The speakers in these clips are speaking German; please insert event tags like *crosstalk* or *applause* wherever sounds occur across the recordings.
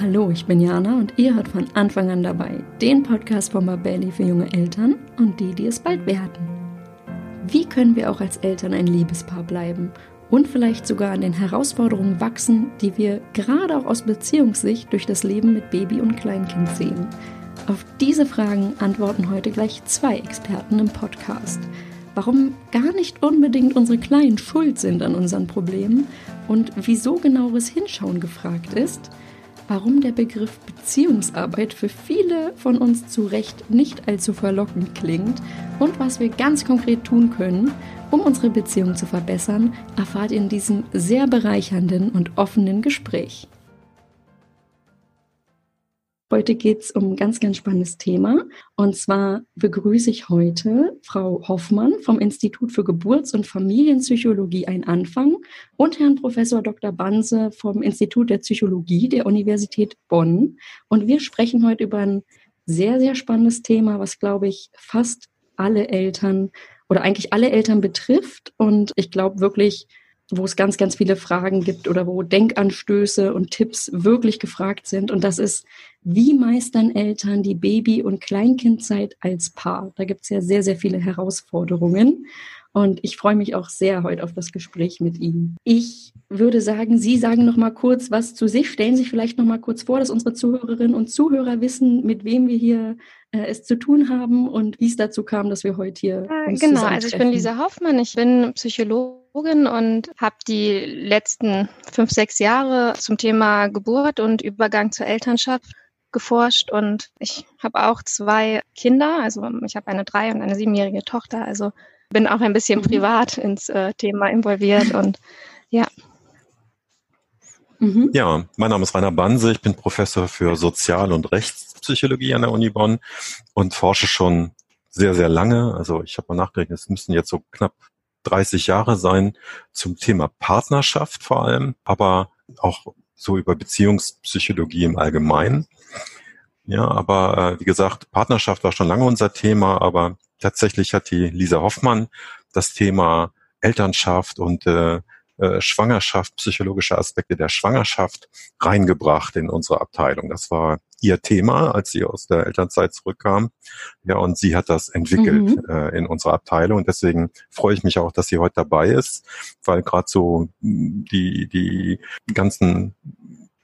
Hallo, ich bin Jana und ihr hört von Anfang an dabei den Podcast von Babelli für junge Eltern und die, die es bald werden. Wie können wir auch als Eltern ein Liebespaar bleiben und vielleicht sogar an den Herausforderungen wachsen, die wir gerade auch aus Beziehungssicht durch das Leben mit Baby und Kleinkind sehen? Auf diese Fragen antworten heute gleich zwei Experten im Podcast. Warum gar nicht unbedingt unsere Kleinen schuld sind an unseren Problemen und wieso genaueres Hinschauen gefragt ist – warum der Begriff Beziehungsarbeit für viele von uns zu Recht nicht allzu verlockend klingt und was wir ganz konkret tun können, um unsere Beziehung zu verbessern, erfahrt ihr in diesem sehr bereichernden und offenen Gespräch. Heute geht es um ein ganz, ganz spannendes Thema. Und zwar begrüße ich heute Frau Hoffmann vom Institut für Geburts- und Familienpsychologie ein Anfang und Herrn Professor Dr. Banse vom Institut der Psychologie der Universität Bonn. Und wir sprechen heute über ein sehr, sehr spannendes Thema, was, glaube ich, fast alle Eltern oder eigentlich alle Eltern betrifft. Und ich glaube wirklich, wo es ganz, ganz viele Fragen gibt oder wo Denkanstöße und Tipps wirklich gefragt sind. Und das ist, wie meistern Eltern die Baby- und Kleinkindzeit als Paar? Da gibt es ja sehr, sehr viele Herausforderungen. Und ich freue mich auch sehr heute auf das Gespräch mit Ihnen. Ich würde sagen, Sie sagen noch mal kurz was zu sich. Stellen Sie sich vielleicht noch mal kurz vor, dass unsere Zuhörerinnen und Zuhörer wissen, mit wem wir hier äh, es zu tun haben und wie es dazu kam, dass wir heute hier äh, uns Genau, also ich bin Lisa Hoffmann, ich bin Psychologin und habe die letzten fünf, sechs Jahre zum Thema Geburt und Übergang zur Elternschaft geforscht und ich habe auch zwei Kinder, also ich habe eine drei- und eine siebenjährige Tochter, also bin auch ein bisschen mhm. privat ins äh, Thema involviert und ja. Mhm. Ja, mein Name ist Rainer Banse, ich bin Professor für Sozial- und Rechtspsychologie an der Uni Bonn und forsche schon sehr, sehr lange. Also ich habe mal nachgerechnet, es müssten jetzt so knapp 30 Jahre sein zum Thema Partnerschaft vor allem, aber auch so über Beziehungspsychologie im Allgemeinen. Ja, aber äh, wie gesagt, Partnerschaft war schon lange unser Thema, aber tatsächlich hat die Lisa Hoffmann das Thema Elternschaft und äh, äh, Schwangerschaft, psychologische Aspekte der Schwangerschaft reingebracht in unsere Abteilung. Das war ihr Thema, als sie aus der Elternzeit zurückkam. Ja, und sie hat das entwickelt mhm. äh, in unserer Abteilung. Und deswegen freue ich mich auch, dass sie heute dabei ist, weil gerade so die, die ganzen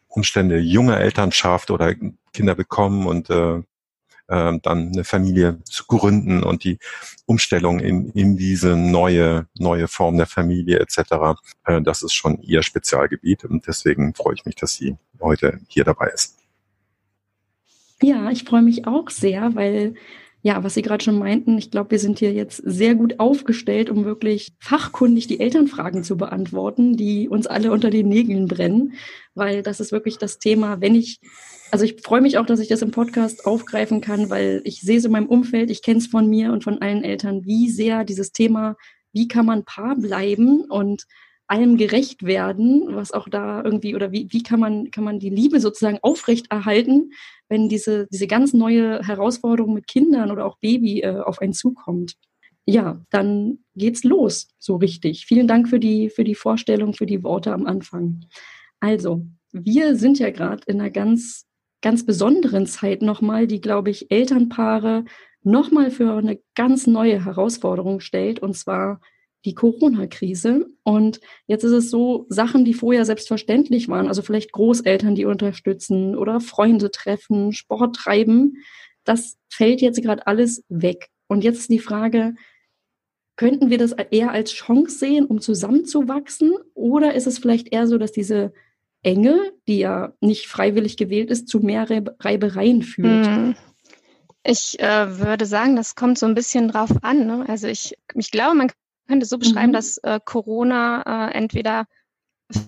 Umstände junge Elternschaft oder Kinder bekommen und äh, dann eine Familie zu gründen und die Umstellung in, in diese neue, neue Form der Familie etc., äh, das ist schon ihr Spezialgebiet und deswegen freue ich mich, dass sie heute hier dabei ist. Ja, ich freue mich auch sehr, weil ja, was Sie gerade schon meinten, ich glaube, wir sind hier jetzt sehr gut aufgestellt, um wirklich fachkundig die Elternfragen zu beantworten, die uns alle unter den Nägeln brennen, weil das ist wirklich das Thema, wenn ich also ich freue mich auch, dass ich das im Podcast aufgreifen kann, weil ich sehe es in meinem Umfeld, ich kenne es von mir und von allen Eltern, wie sehr dieses Thema, wie kann man Paar bleiben und allem gerecht werden, was auch da irgendwie, oder wie, wie kann man, kann man die Liebe sozusagen aufrechterhalten, wenn diese, diese ganz neue Herausforderung mit Kindern oder auch Baby äh, auf einen zukommt. Ja, dann geht's los, so richtig. Vielen Dank für die, für die Vorstellung, für die Worte am Anfang. Also, wir sind ja gerade in einer ganz ganz besonderen Zeit nochmal, die, glaube ich, Elternpaare nochmal für eine ganz neue Herausforderung stellt, und zwar die Corona-Krise. Und jetzt ist es so, Sachen, die vorher selbstverständlich waren, also vielleicht Großeltern, die unterstützen oder Freunde treffen, Sport treiben, das fällt jetzt gerade alles weg. Und jetzt ist die Frage, könnten wir das eher als Chance sehen, um zusammenzuwachsen? Oder ist es vielleicht eher so, dass diese Enge, die ja nicht freiwillig gewählt ist, zu mehr Reibereien führt? Hm. Ich äh, würde sagen, das kommt so ein bisschen drauf an. Ne? Also ich, ich glaube, man könnte so beschreiben, mhm. dass äh, Corona äh, entweder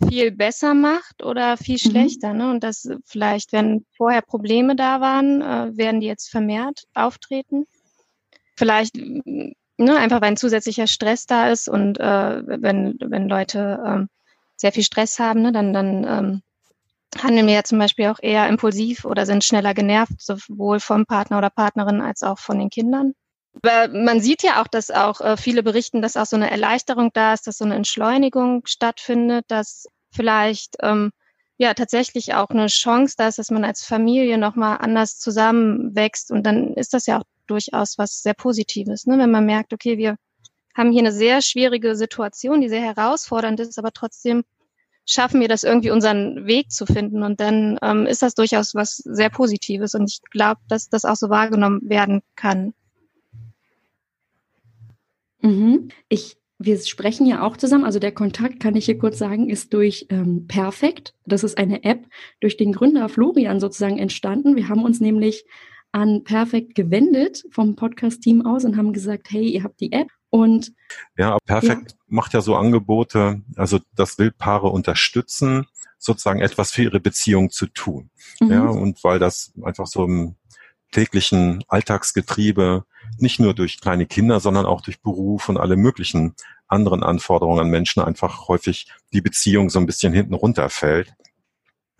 viel besser macht oder viel mhm. schlechter. Mhm. Ne? Und dass vielleicht, wenn vorher Probleme da waren, äh, werden die jetzt vermehrt auftreten. Vielleicht ne, einfach, weil ein zusätzlicher Stress da ist und äh, wenn, wenn Leute ähm, sehr viel Stress haben, ne, dann, dann ähm, handeln wir ja zum Beispiel auch eher impulsiv oder sind schneller genervt, sowohl vom Partner oder Partnerin als auch von den Kindern. Aber man sieht ja auch, dass auch äh, viele berichten, dass auch so eine Erleichterung da ist, dass so eine Entschleunigung stattfindet, dass vielleicht ähm, ja tatsächlich auch eine Chance da ist, dass man als Familie nochmal anders zusammenwächst. Und dann ist das ja auch durchaus was sehr Positives, ne? wenn man merkt, okay, wir haben hier eine sehr schwierige Situation, die sehr herausfordernd ist, aber trotzdem schaffen wir das irgendwie unseren Weg zu finden. Und dann ähm, ist das durchaus was sehr Positives. Und ich glaube, dass das auch so wahrgenommen werden kann. Mhm. Ich wir sprechen ja auch zusammen. Also der Kontakt, kann ich hier kurz sagen, ist durch ähm, Perfekt. Das ist eine App durch den Gründer Florian sozusagen entstanden. Wir haben uns nämlich an Perfekt gewendet vom Podcast-Team aus und haben gesagt, hey, ihr habt die App und ja, Perfekt ja. macht ja so Angebote, also das will Paare unterstützen, sozusagen etwas für ihre Beziehung zu tun. Mhm. Ja, und weil das einfach so im täglichen Alltagsgetriebe nicht nur durch kleine Kinder, sondern auch durch Beruf und alle möglichen anderen Anforderungen an Menschen einfach häufig die Beziehung so ein bisschen hinten runterfällt.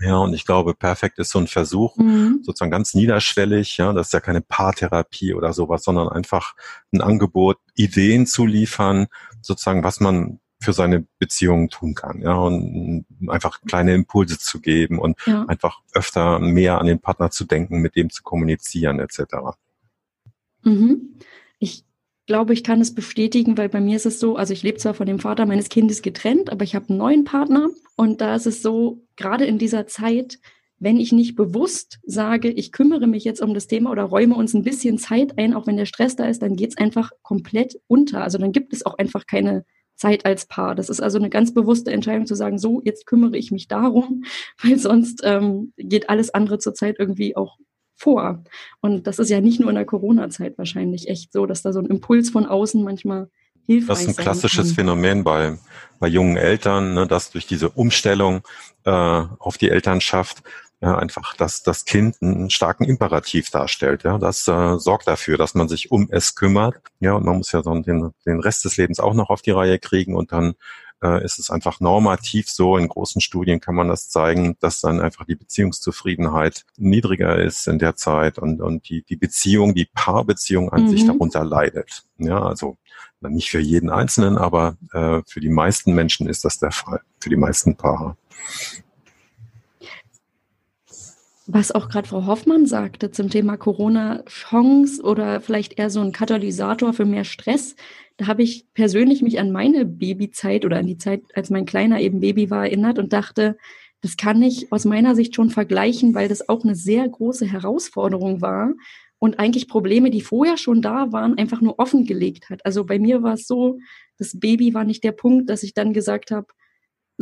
Ja, und ich glaube, perfekt ist so ein Versuch, mhm. sozusagen ganz niederschwellig, ja, das ist ja keine Paartherapie oder sowas, sondern einfach ein Angebot, Ideen zu liefern, sozusagen, was man für seine Beziehungen tun kann, ja, und einfach kleine Impulse zu geben und ja. einfach öfter mehr an den Partner zu denken, mit dem zu kommunizieren, etc. Mhm. Ich glaube, ich kann es bestätigen, weil bei mir ist es so, also ich lebe zwar von dem Vater meines Kindes getrennt, aber ich habe einen neuen Partner und da ist es so, gerade in dieser Zeit, wenn ich nicht bewusst sage, ich kümmere mich jetzt um das Thema oder räume uns ein bisschen Zeit ein, auch wenn der Stress da ist, dann geht es einfach komplett unter. Also dann gibt es auch einfach keine Zeit als Paar. Das ist also eine ganz bewusste Entscheidung zu sagen, so, jetzt kümmere ich mich darum, *laughs* weil sonst ähm, geht alles andere zurzeit irgendwie auch vor. Und das ist ja nicht nur in der Corona-Zeit wahrscheinlich echt so, dass da so ein Impuls von außen manchmal hilfreich Das ist ein klassisches Phänomen bei, bei jungen Eltern, ne, dass durch diese Umstellung äh, auf die Elternschaft ja, einfach, dass das Kind einen starken Imperativ darstellt. Ja, das äh, sorgt dafür, dass man sich um es kümmert. Ja, und man muss ja dann den, den Rest des Lebens auch noch auf die Reihe kriegen und dann äh, ist es einfach normativ so. In großen Studien kann man das zeigen, dass dann einfach die Beziehungszufriedenheit niedriger ist in der Zeit und, und die, die Beziehung, die Paarbeziehung an mhm. sich darunter leidet. Ja, also nicht für jeden Einzelnen, aber äh, für die meisten Menschen ist das der Fall, für die meisten Paare. Was auch gerade Frau Hoffmann sagte zum Thema Corona-Chance oder vielleicht eher so ein Katalysator für mehr Stress, da habe ich persönlich mich an meine Babyzeit oder an die Zeit, als mein Kleiner eben Baby war, erinnert und dachte, das kann ich aus meiner Sicht schon vergleichen, weil das auch eine sehr große Herausforderung war und eigentlich Probleme, die vorher schon da waren, einfach nur offengelegt hat. Also bei mir war es so, das Baby war nicht der Punkt, dass ich dann gesagt habe,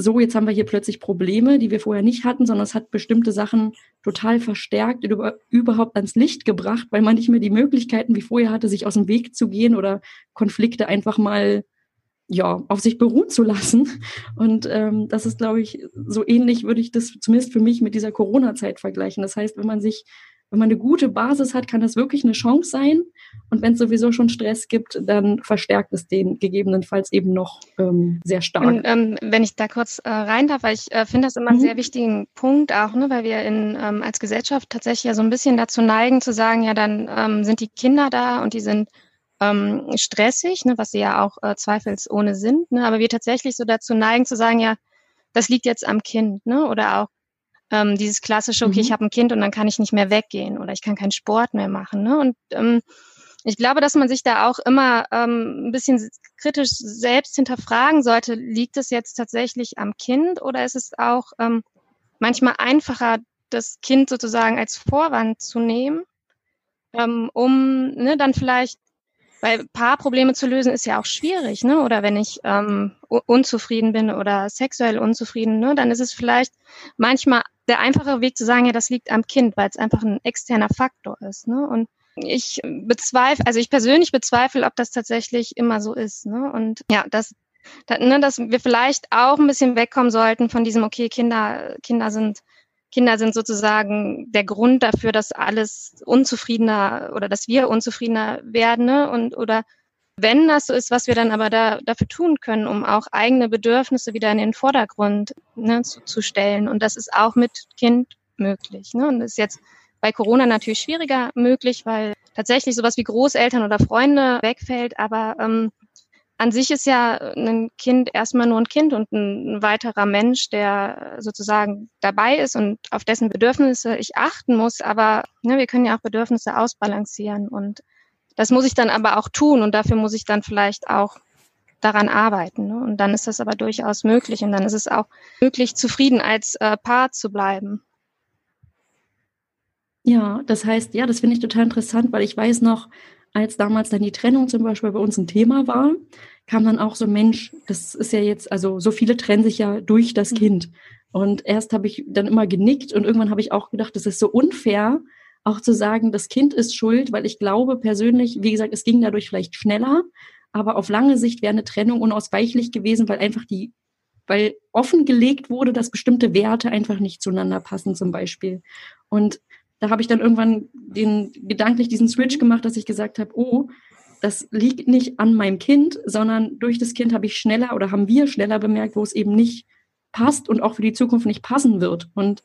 so, jetzt haben wir hier plötzlich Probleme, die wir vorher nicht hatten, sondern es hat bestimmte Sachen total verstärkt, über, überhaupt ans Licht gebracht, weil man nicht mehr die Möglichkeiten wie vorher hatte, sich aus dem Weg zu gehen oder Konflikte einfach mal ja, auf sich beruhen zu lassen. Und ähm, das ist, glaube ich, so ähnlich würde ich das zumindest für mich mit dieser Corona-Zeit vergleichen. Das heißt, wenn man sich wenn man eine gute Basis hat, kann das wirklich eine Chance sein. Und wenn es sowieso schon Stress gibt, dann verstärkt es den gegebenenfalls eben noch ähm, sehr stark. Und, ähm, wenn ich da kurz äh, rein darf, weil ich äh, finde das immer einen mhm. sehr wichtigen Punkt auch, ne, weil wir in, ähm, als Gesellschaft tatsächlich ja so ein bisschen dazu neigen zu sagen, ja, dann ähm, sind die Kinder da und die sind ähm, stressig, ne, was sie ja auch äh, zweifelsohne sind. Ne, aber wir tatsächlich so dazu neigen zu sagen, ja, das liegt jetzt am Kind, ne? Oder auch ähm, dieses klassische, okay, mhm. ich habe ein Kind und dann kann ich nicht mehr weggehen oder ich kann keinen Sport mehr machen. Ne? Und ähm, ich glaube, dass man sich da auch immer ähm, ein bisschen kritisch selbst hinterfragen sollte, liegt es jetzt tatsächlich am Kind oder ist es auch ähm, manchmal einfacher, das Kind sozusagen als Vorwand zu nehmen, ähm, um ne, dann vielleicht weil Paarprobleme zu lösen ist ja auch schwierig, ne? Oder wenn ich ähm, unzufrieden bin oder sexuell unzufrieden, ne, dann ist es vielleicht manchmal der einfache Weg zu sagen, ja, das liegt am Kind, weil es einfach ein externer Faktor ist. Ne? Und ich bezweifle, also ich persönlich bezweifle, ob das tatsächlich immer so ist. Ne? Und ja, das, da, ne, dass wir vielleicht auch ein bisschen wegkommen sollten von diesem, okay, Kinder, Kinder sind Kinder sind sozusagen der Grund dafür, dass alles unzufriedener oder dass wir unzufriedener werden ne? und oder wenn das so ist, was wir dann aber da, dafür tun können, um auch eigene Bedürfnisse wieder in den Vordergrund ne, zu, zu stellen. Und das ist auch mit Kind möglich. Ne? Und das ist jetzt bei Corona natürlich schwieriger möglich, weil tatsächlich sowas wie Großeltern oder Freunde wegfällt. Aber ähm, an sich ist ja ein Kind erstmal nur ein Kind und ein, weiterer Mensch, der sozusagen dabei ist und auf dessen Bedürfnisse ich achten muss. Aber ne, wir können ja auch Bedürfnisse ausbalancieren und das muss ich dann aber auch tun und dafür muss ich dann vielleicht auch daran arbeiten. Ne? Und dann ist das aber durchaus möglich und dann ist es auch möglich, zufrieden als äh, Paar zu bleiben. Ja, das heißt, ja, das finde ich total interessant, weil ich weiß noch, als damals dann die Trennung zum Beispiel bei uns ein Thema war, kam dann auch so, Mensch, das ist ja jetzt, also so viele trennen sich ja durch das mhm. Kind. Und erst habe ich dann immer genickt und irgendwann habe ich auch gedacht, das ist so unfair, auch zu sagen, das Kind ist schuld, weil ich glaube persönlich, wie gesagt, es ging dadurch vielleicht schneller, aber auf lange Sicht wäre eine Trennung unausweichlich gewesen, weil einfach die, weil offengelegt wurde, dass bestimmte Werte einfach nicht zueinander passen, zum Beispiel. Und da habe ich dann irgendwann den gedanklich diesen Switch gemacht, dass ich gesagt habe, oh, das liegt nicht an meinem Kind, sondern durch das Kind habe ich schneller oder haben wir schneller bemerkt, wo es eben nicht passt und auch für die Zukunft nicht passen wird. Und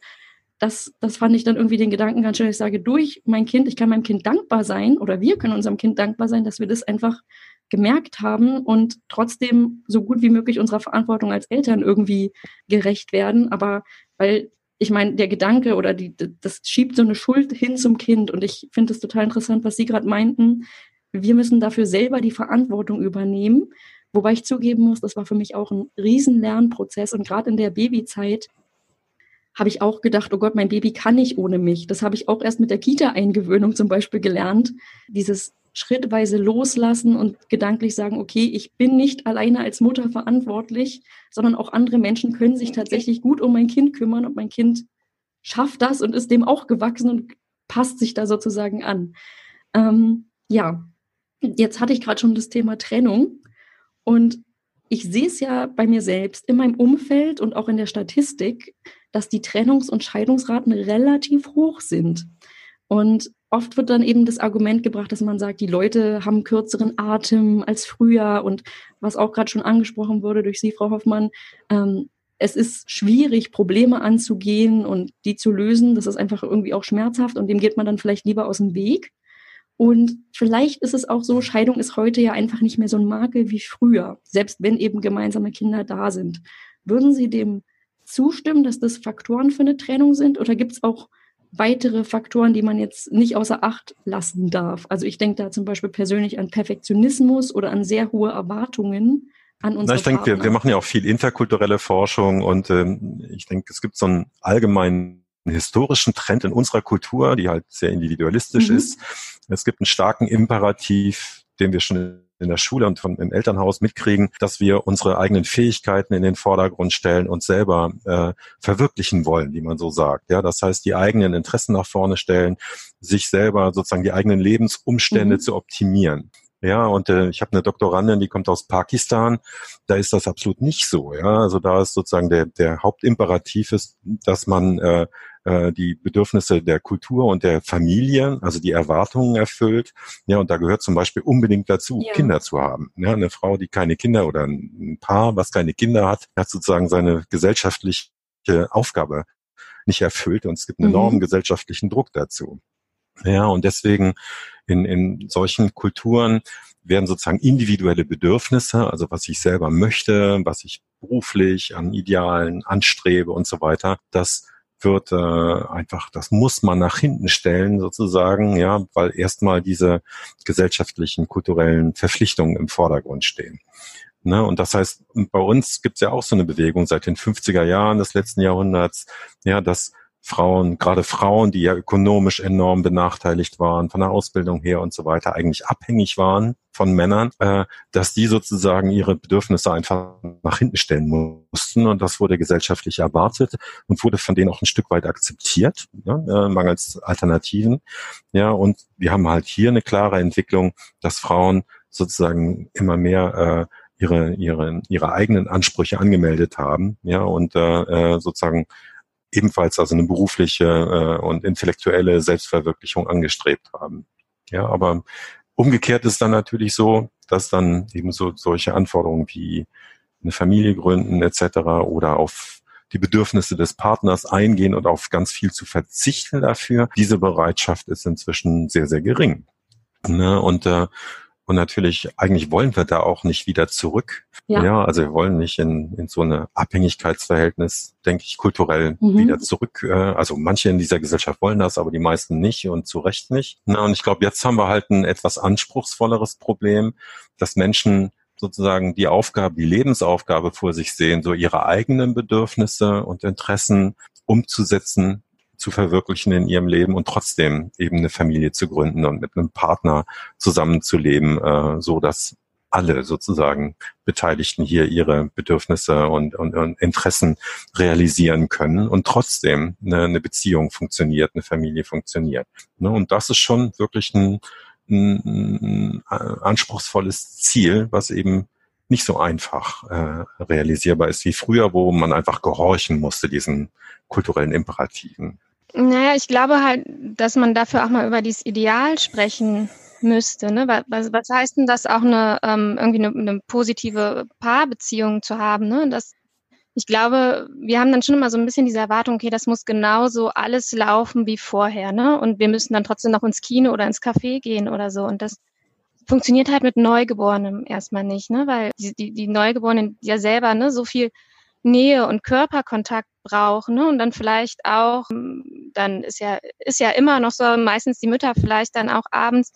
das, das fand ich dann irgendwie den Gedanken ganz schön. Ich sage, durch mein Kind, ich kann meinem Kind dankbar sein oder wir können unserem Kind dankbar sein, dass wir das einfach gemerkt haben und trotzdem so gut wie möglich unserer Verantwortung als Eltern irgendwie gerecht werden. Aber weil ich meine, der Gedanke oder die, das schiebt so eine Schuld hin zum Kind. Und ich finde es total interessant, was Sie gerade meinten. Wir müssen dafür selber die Verantwortung übernehmen. Wobei ich zugeben muss, das war für mich auch ein riesen Lernprozess. Und gerade in der Babyzeit habe ich auch gedacht, oh Gott, mein Baby kann nicht ohne mich. Das habe ich auch erst mit der Kita-Eingewöhnung zum Beispiel gelernt. Dieses schrittweise loslassen und gedanklich sagen, okay, ich bin nicht alleine als Mutter verantwortlich, sondern auch andere Menschen können sich tatsächlich gut um mein Kind kümmern und mein Kind schafft das und ist dem auch gewachsen und passt sich da sozusagen an. Ähm, ja, jetzt hatte ich gerade schon das Thema Trennung und ich sehe es ja bei mir selbst in meinem Umfeld und auch in der Statistik, dass die Trennungs- und Scheidungsraten relativ hoch sind. Und oft wird dann eben das Argument gebracht, dass man sagt, die Leute haben kürzeren Atem als früher und was auch gerade schon angesprochen wurde durch Sie, Frau Hoffmann, ähm, es ist schwierig, Probleme anzugehen und die zu lösen. Das ist einfach irgendwie auch schmerzhaft und dem geht man dann vielleicht lieber aus dem Weg. Und vielleicht ist es auch so, Scheidung ist heute ja einfach nicht mehr so ein Makel wie früher, selbst wenn eben gemeinsame Kinder da sind. Würden Sie dem zustimmen, dass das Faktoren für eine Trennung sind oder gibt es auch weitere Faktoren, die man jetzt nicht außer Acht lassen darf. Also ich denke da zum Beispiel persönlich an Perfektionismus oder an sehr hohe Erwartungen an uns. Ich denke, wir, wir machen ja auch viel interkulturelle Forschung und ähm, ich denke, es gibt so einen allgemeinen historischen Trend in unserer Kultur, die halt sehr individualistisch mhm. ist. Es gibt einen starken Imperativ, den wir schon in der Schule und vom, im Elternhaus mitkriegen, dass wir unsere eigenen Fähigkeiten in den Vordergrund stellen und selber äh, verwirklichen wollen, wie man so sagt. Ja, das heißt, die eigenen Interessen nach vorne stellen, sich selber sozusagen die eigenen Lebensumstände mhm. zu optimieren. Ja, und äh, ich habe eine Doktorandin, die kommt aus Pakistan. Da ist das absolut nicht so. Ja, also da ist sozusagen der der Hauptimperativ ist, dass man äh, äh, die Bedürfnisse der Kultur und der Familie, also die Erwartungen erfüllt. Ja, und da gehört zum Beispiel unbedingt dazu, ja. Kinder zu haben. Ja, eine Frau, die keine Kinder oder ein Paar, was keine Kinder hat, hat sozusagen seine gesellschaftliche Aufgabe nicht erfüllt und es gibt einen mhm. enormen gesellschaftlichen Druck dazu. Ja, und deswegen in, in solchen Kulturen werden sozusagen individuelle Bedürfnisse, also was ich selber möchte, was ich beruflich an Idealen anstrebe und so weiter, das wird äh, einfach, das muss man nach hinten stellen sozusagen, ja, weil erstmal diese gesellschaftlichen, kulturellen Verpflichtungen im Vordergrund stehen. Ne? Und das heißt, bei uns gibt es ja auch so eine Bewegung seit den 50er Jahren des letzten Jahrhunderts, ja, dass Frauen, gerade Frauen, die ja ökonomisch enorm benachteiligt waren, von der Ausbildung her und so weiter, eigentlich abhängig waren von Männern, äh, dass die sozusagen ihre Bedürfnisse einfach nach hinten stellen mussten. Und das wurde gesellschaftlich erwartet und wurde von denen auch ein Stück weit akzeptiert, ja, äh, mangels Alternativen. Ja, und wir haben halt hier eine klare Entwicklung, dass Frauen sozusagen immer mehr äh, ihre, ihre, ihre eigenen Ansprüche angemeldet haben, ja, und äh, äh sozusagen ebenfalls also eine berufliche äh, und intellektuelle Selbstverwirklichung angestrebt haben. Ja, aber umgekehrt ist dann natürlich so, dass dann eben so solche Anforderungen wie eine Familie gründen etc. oder auf die Bedürfnisse des Partners eingehen und auf ganz viel zu verzichten dafür. Diese Bereitschaft ist inzwischen sehr, sehr gering. Ne? Und äh, Und natürlich, eigentlich wollen wir da auch nicht wieder zurück. Ja, ja also wir wollen nicht in, in so eine Abhängigkeitsverhältnis, denke ich, kulturell mhm. wieder zurück. Äh, also manche in dieser Gesellschaft wollen das, aber die meisten nicht und zu Recht nicht. Na, und ich glaube, jetzt haben wir halt ein etwas anspruchsvolleres Problem, dass Menschen sozusagen die Aufgabe, die Lebensaufgabe vor sich sehen, so ihre eigenen Bedürfnisse und Interessen umzusetzen, zu verwirklichen in ihrem Leben und trotzdem eben eine Familie zu gründen und mit einem Partner zusammenzuleben, äh, so dass alle sozusagen Beteiligten hier ihre Bedürfnisse und, und, und Interessen realisieren können und trotzdem eine, eine Beziehung funktioniert, eine Familie funktioniert. Ne? Und das ist schon wirklich ein, ein, anspruchsvolles Ziel, was eben nicht so einfach äh, realisierbar ist wie früher, wo man einfach gehorchen musste, diesen kulturellen Imperativen. Naja, ich glaube halt, dass man dafür auch mal über dieses Ideal sprechen müsste. Ne? Was, was heißt denn das auch eine ähm, irgendwie eine, eine positive Paarbeziehung zu haben? Ne? Das, ich glaube, wir haben dann schon immer so ein bisschen diese Erwartung, okay, das muss genauso alles laufen wie vorher, ne? Und wir müssen dann trotzdem noch ins Kino oder ins Café gehen oder so. Und das funktioniert halt mit Neugeborenen erstmal nicht, ne? Weil die, die, die Neugeborenen ja selber ne, so viel Nähe und Körperkontakt brauchen ne? und dann vielleicht auch, hm, dann ist ja, ist ja immer noch so, meistens die Mütter vielleicht dann auch abends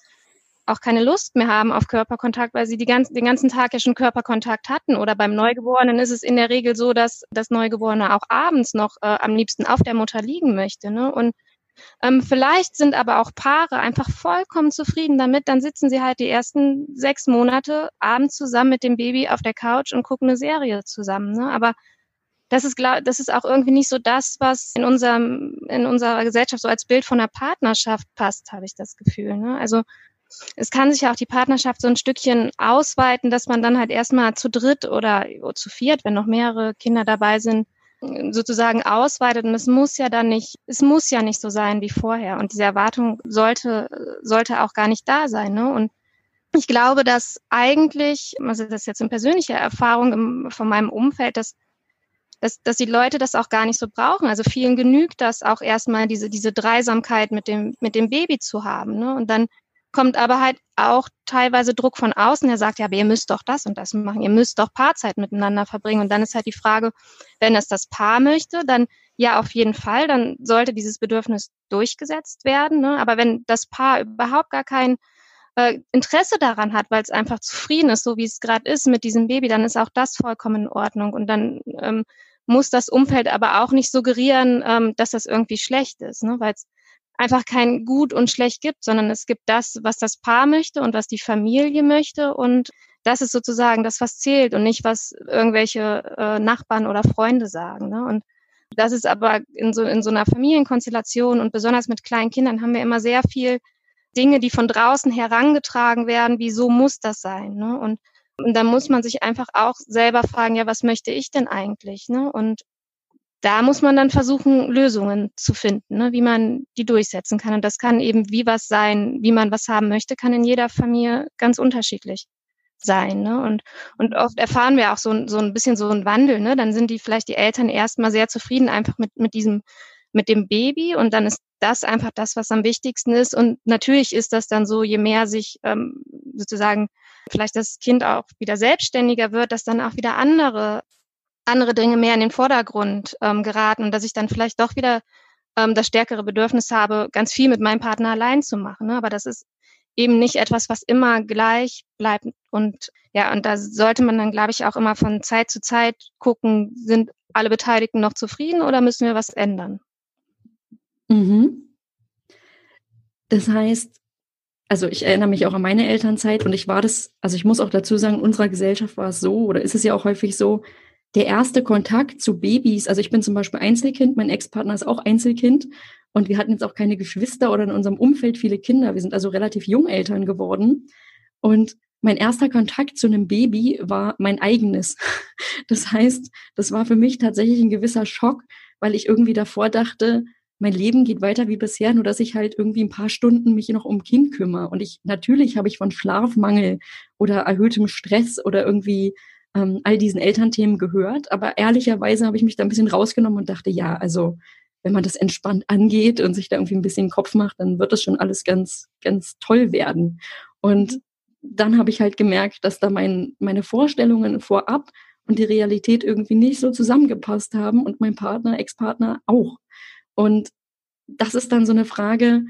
auch keine Lust mehr haben auf Körperkontakt, weil sie die ganzen, den ganzen Tag ja schon Körperkontakt hatten. Oder beim Neugeborenen ist es in der Regel so, dass das Neugeborene auch abends noch äh, am liebsten auf der Mutter liegen möchte. Ne? Und ähm, vielleicht sind aber auch Paare einfach vollkommen zufrieden damit. Dann sitzen sie halt die ersten sechs Monate abends zusammen mit dem Baby auf der Couch und gucken eine Serie zusammen. Ne? Aber das ist, das ist auch irgendwie nicht so das, was in unserem, in unserer Gesellschaft so als Bild von einer Partnerschaft passt, habe ich das Gefühl. Ne? Also es kann sich ja auch die Partnerschaft so ein Stückchen ausweiten, dass man dann halt erstmal zu dritt oder zu viert, wenn noch mehrere Kinder dabei sind, sozusagen ausweitet. Und es muss ja dann nicht, es muss ja nicht so sein wie vorher. Und diese Erwartung sollte, sollte auch gar nicht da sein. Ne? Und ich glaube, dass eigentlich, also das ist jetzt eine persönliche Erfahrung im, von meinem Umfeld, dass dass, dass die Leute das auch gar nicht so brauchen. Also vielen genügt das auch erstmal diese, diese Dreisamkeit mit dem, mit dem Baby zu haben. Ne? Und dann kommt aber halt auch teilweise Druck von außen, der sagt, ja, aber ihr müsst doch das und das machen, ihr müsst doch Paarzeit miteinander verbringen. Und dann ist halt die Frage, wenn es das Paar möchte, dann ja, auf jeden Fall, dann sollte dieses Bedürfnis durchgesetzt werden. Ne? Aber wenn das Paar überhaupt gar kein äh, Interesse daran hat, weil es einfach zufrieden ist, so wie es gerade ist mit diesem Baby, dann ist auch das vollkommen in Ordnung. Und dann ähm, muss das Umfeld aber auch nicht suggerieren, ähm, dass das irgendwie schlecht ist, ne? weil es einfach kein Gut und Schlecht gibt, sondern es gibt das, was das Paar möchte und was die Familie möchte. Und das ist sozusagen das, was zählt und nicht, was irgendwelche äh, Nachbarn oder Freunde sagen. Ne? Und das ist aber in so, in so einer Familienkonstellation und besonders mit kleinen Kindern haben wir immer sehr viel Dinge, die von draußen herangetragen werden, wie so muss das sein. Ne? Und, und dann muss man sich einfach auch selber fragen, ja, was möchte ich denn eigentlich? Ne? Und da muss man dann versuchen, Lösungen zu finden, ne? wie man die durchsetzen kann. Und das kann eben wie was sein, wie man was haben möchte, kann in jeder Familie ganz unterschiedlich sein. Ne? Und, und oft erfahren wir auch so, so ein bisschen so einen Wandel. Ne? Dann sind die vielleicht die Eltern erstmal sehr zufrieden einfach mit, mit diesem mit dem Baby und dann ist das einfach das, was am wichtigsten ist. Und natürlich ist das dann so, je mehr sich ähm, sozusagen vielleicht das Kind auch wieder selbstständiger wird, dass dann auch wieder andere andere Dinge mehr in den Vordergrund ähm, geraten und dass ich dann vielleicht doch wieder ähm, das stärkere Bedürfnis habe, ganz viel mit meinem Partner allein zu machen. Ne? Aber das ist eben nicht etwas, was immer gleich bleibt. Und ja, und da sollte man dann, glaube ich, auch immer von Zeit zu Zeit gucken, sind alle Beteiligten noch zufrieden oder müssen wir was ändern? Mhm. Das heißt, also ich erinnere mich auch an meine Elternzeit und ich war das, also ich muss auch dazu sagen, in unserer Gesellschaft war es so oder ist es ja auch häufig so, der erste Kontakt zu Babys, also ich bin zum Beispiel Einzelkind, mein Ex-Partner ist auch Einzelkind und wir hatten jetzt auch keine Geschwister oder in unserem Umfeld viele Kinder. Wir sind also relativ jung Eltern geworden und mein erster Kontakt zu einem Baby war mein eigenes. *laughs* Das heißt, das war für mich tatsächlich ein gewisser Schock, weil ich irgendwie davor dachte, mein Leben geht weiter wie bisher, nur dass ich halt irgendwie ein paar Stunden mich noch um Kind kümmere. Und ich, natürlich habe ich von Schlafmangel oder erhöhtem Stress oder irgendwie ähm, all diesen Elternthemen gehört. Aber ehrlicherweise habe ich mich da ein bisschen rausgenommen und dachte, ja, also wenn man das entspannt angeht und sich da irgendwie ein bisschen Kopf macht, dann wird das schon alles ganz, ganz toll werden. Und dann habe ich halt gemerkt, dass da mein, meine Vorstellungen vorab und die Realität irgendwie nicht so zusammengepasst haben und mein Partner, Ex-Partner auch. Und das ist dann so eine Frage,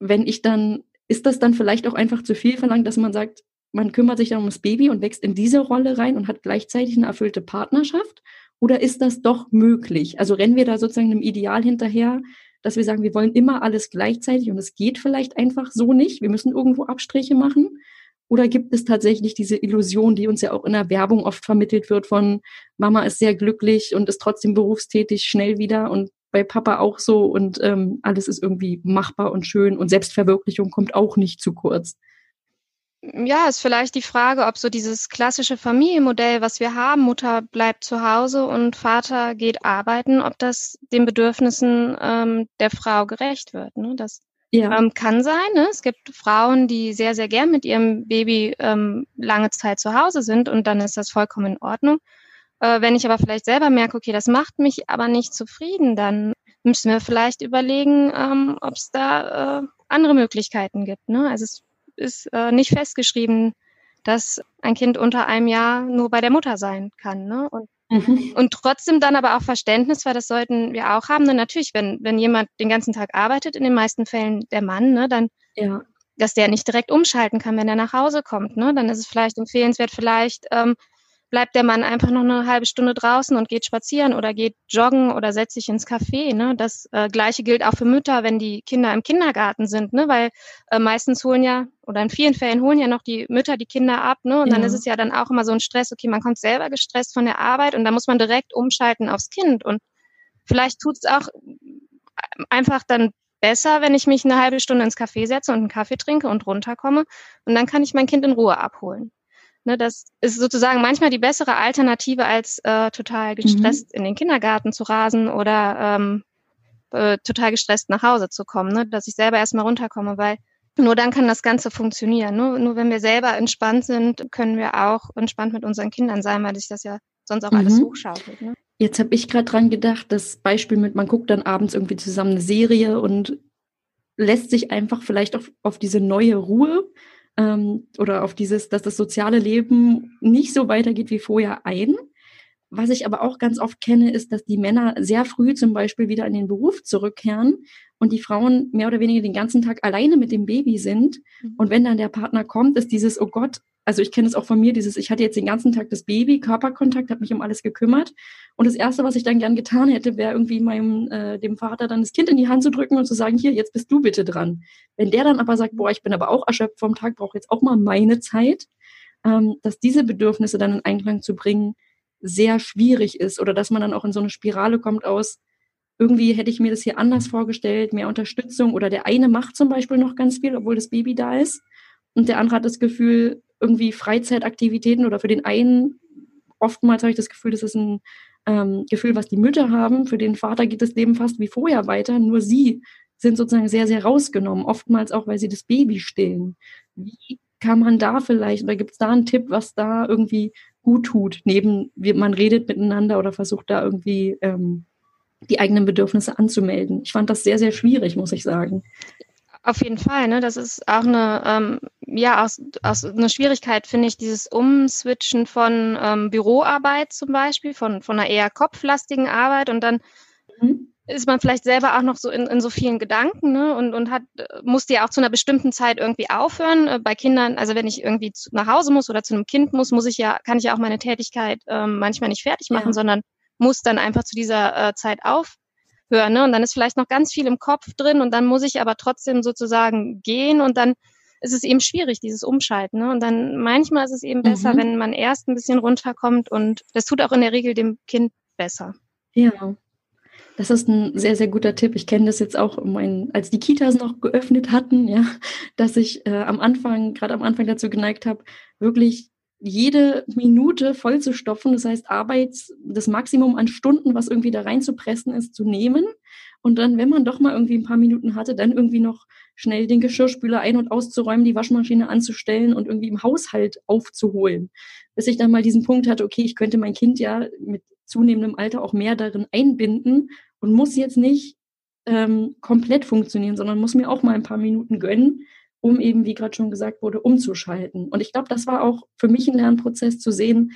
wenn ich dann, ist das dann vielleicht auch einfach zu viel verlangt, dass man sagt, man kümmert sich dann ums Baby und wächst in diese Rolle rein und hat gleichzeitig eine erfüllte Partnerschaft? Oder ist das doch möglich? Also rennen wir da sozusagen einem Ideal hinterher, dass wir sagen, wir wollen immer alles gleichzeitig und es geht vielleicht einfach so nicht. Wir müssen irgendwo Abstriche machen. Oder gibt es tatsächlich diese Illusion, die uns ja auch in der Werbung oft vermittelt wird von Mama ist sehr glücklich und ist trotzdem berufstätig schnell wieder und bei Papa auch so und ähm, alles ist irgendwie machbar und schön und Selbstverwirklichung kommt auch nicht zu kurz ja, ist vielleicht die Frage, ob so dieses klassische Familienmodell, was wir haben, Mutter bleibt zu Hause und Vater geht arbeiten, ob das den Bedürfnissen ähm, der Frau gerecht wird. Ne? Das ja. ähm, kann sein. Ne? Es gibt Frauen, die sehr, sehr gern mit ihrem Baby ähm, lange Zeit zu Hause sind und dann ist das vollkommen in Ordnung. Äh, wenn ich aber vielleicht selber merke, okay, das macht mich aber nicht zufrieden, dann müssen wir vielleicht überlegen, ähm, ob es da äh, andere Möglichkeiten gibt. Ne? Also es ist äh, nicht festgeschrieben, dass ein Kind unter einem Jahr nur bei der Mutter sein kann. Ne? Und, mhm. und trotzdem dann aber auch Verständnis, weil das sollten wir auch haben. Denn natürlich, wenn, wenn jemand den ganzen Tag arbeitet, in den meisten Fällen der Mann, ne, dann ja. dass der nicht direkt umschalten kann, wenn er nach Hause kommt. Ne? Dann ist es vielleicht empfehlenswert, vielleicht ähm, bleibt der Mann einfach noch eine halbe Stunde draußen und geht spazieren oder geht joggen oder setzt sich ins Café. Ne? Das äh, gleiche gilt auch für Mütter, wenn die Kinder im Kindergarten sind, ne? weil äh, meistens holen ja oder in vielen Fällen holen ja noch die Mütter die Kinder ab. Ne? Und ja. dann ist es ja dann auch immer so ein Stress, okay, man kommt selber gestresst von der Arbeit und da muss man direkt umschalten aufs Kind. Und vielleicht tut es auch einfach dann besser, wenn ich mich eine halbe Stunde ins Café setze und einen Kaffee trinke und runterkomme. Und dann kann ich mein Kind in Ruhe abholen. Ne, das ist sozusagen manchmal die bessere Alternative, als äh, total mhm. gestresst mhm. in den Kindergarten zu rasen oder ähm, äh, total gestresst nach Hause zu kommen, ne? dass ich selber erstmal runterkomme, weil nur dann kann das Ganze funktionieren. Nur, nur wenn wir selber entspannt sind, können wir auch entspannt mit unseren Kindern sein, weil sich das ja sonst auch mhm. alles hochschaukelt. Ne? Jetzt habe ich gerade dran gedacht, das Beispiel mit, man guckt dann abends irgendwie zusammen eine Serie und lässt sich einfach vielleicht auf, auf diese neue Ruhe ähm, oder auf dieses, dass das soziale Leben nicht so weitergeht wie vorher ein. Was ich aber auch ganz oft kenne, ist, dass die Männer sehr früh zum Beispiel wieder in den Beruf zurückkehren und die Frauen mehr oder weniger den ganzen Tag alleine mit dem Baby sind. Mhm. Und wenn dann der Partner kommt, ist dieses, oh Gott, also ich kenne es auch von mir, dieses, ich hatte jetzt den ganzen Tag das Baby, Körperkontakt, habe mich um alles gekümmert. Und das Erste, was ich dann gern getan hätte, wäre irgendwie meinem, äh, dem Vater dann das Kind in die Hand zu drücken und zu sagen, hier, jetzt bist du bitte dran. Wenn der dann aber sagt, boah, ich bin aber auch erschöpft vom Tag, brauche jetzt auch mal meine Zeit, ähm, dass diese Bedürfnisse dann in Einklang zu bringen, sehr schwierig ist oder dass man dann auch in so eine Spirale kommt aus, irgendwie hätte ich mir das hier anders vorgestellt, mehr Unterstützung oder der eine macht zum Beispiel noch ganz viel, obwohl das Baby da ist und der andere hat das Gefühl, irgendwie Freizeitaktivitäten oder für den einen, oftmals habe ich das Gefühl, das ist ein ähm, Gefühl, was die Mütter haben. Für den Vater geht das Leben fast wie vorher weiter, nur sie sind sozusagen sehr, sehr rausgenommen, oftmals auch, weil sie das Baby stillen. Wie kann man da vielleicht, oder gibt es da einen Tipp, was da irgendwie gut tut, neben man redet miteinander oder versucht da irgendwie ähm, die eigenen Bedürfnisse anzumelden? Ich fand das sehr, sehr schwierig, muss ich sagen. Auf jeden Fall, ne? Das ist auch eine, ähm, ja, aus, aus eine Schwierigkeit, finde ich, dieses Umswitchen von ähm, Büroarbeit zum Beispiel, von, von einer eher kopflastigen Arbeit und dann mhm. ist man vielleicht selber auch noch so in, in so vielen Gedanken, ne? Und, und hat, muss ja auch zu einer bestimmten Zeit irgendwie aufhören. Äh, bei Kindern, also wenn ich irgendwie zu, nach Hause muss oder zu einem Kind muss, muss ich ja, kann ich ja auch meine Tätigkeit ähm, manchmal nicht fertig machen, ja. sondern muss dann einfach zu dieser äh, Zeit auf hören. Ne? Und dann ist vielleicht noch ganz viel im Kopf drin und dann muss ich aber trotzdem sozusagen gehen und dann ist es eben schwierig, dieses Umschalten. Ne? Und dann manchmal ist es eben besser, mhm. wenn man erst ein bisschen runterkommt und das tut auch in der Regel dem Kind besser. Ja. Das ist ein sehr, sehr guter Tipp. Ich kenne das jetzt auch, mein, als die Kitas noch geöffnet hatten, ja, *laughs* dass ich äh, am Anfang, gerade am Anfang dazu geneigt habe, wirklich jede Minute voll zu stopfen, das heißt Arbeits, das Maximum an Stunden, was irgendwie da reinzupressen ist, zu nehmen und dann, wenn man doch mal irgendwie ein paar Minuten hatte, dann irgendwie noch schnell den Geschirrspüler ein- und auszuräumen, die Waschmaschine anzustellen und irgendwie im Haushalt aufzuholen. Bis ich dann mal diesen Punkt hatte, okay, ich könnte mein Kind ja mit zunehmendem Alter auch mehr darin einbinden und muss jetzt nicht ähm, komplett funktionieren, sondern muss mir auch mal ein paar Minuten gönnen, um eben, wie gerade schon gesagt wurde, umzuschalten. Und ich glaube, das war auch für mich ein Lernprozess zu sehen,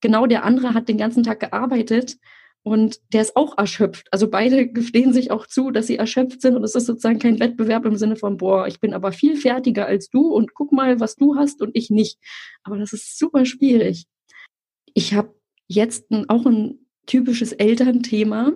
genau der andere hat den ganzen Tag gearbeitet und der ist auch erschöpft. Also beide *laughs* gestehen sich auch zu, dass sie erschöpft sind und es ist sozusagen kein Wettbewerb im Sinne von, boah, ich bin aber viel fertiger als du und guck mal, was du hast und ich nicht. Aber das ist super schwierig. Ich habe jetzt auch ein typisches Elternthema.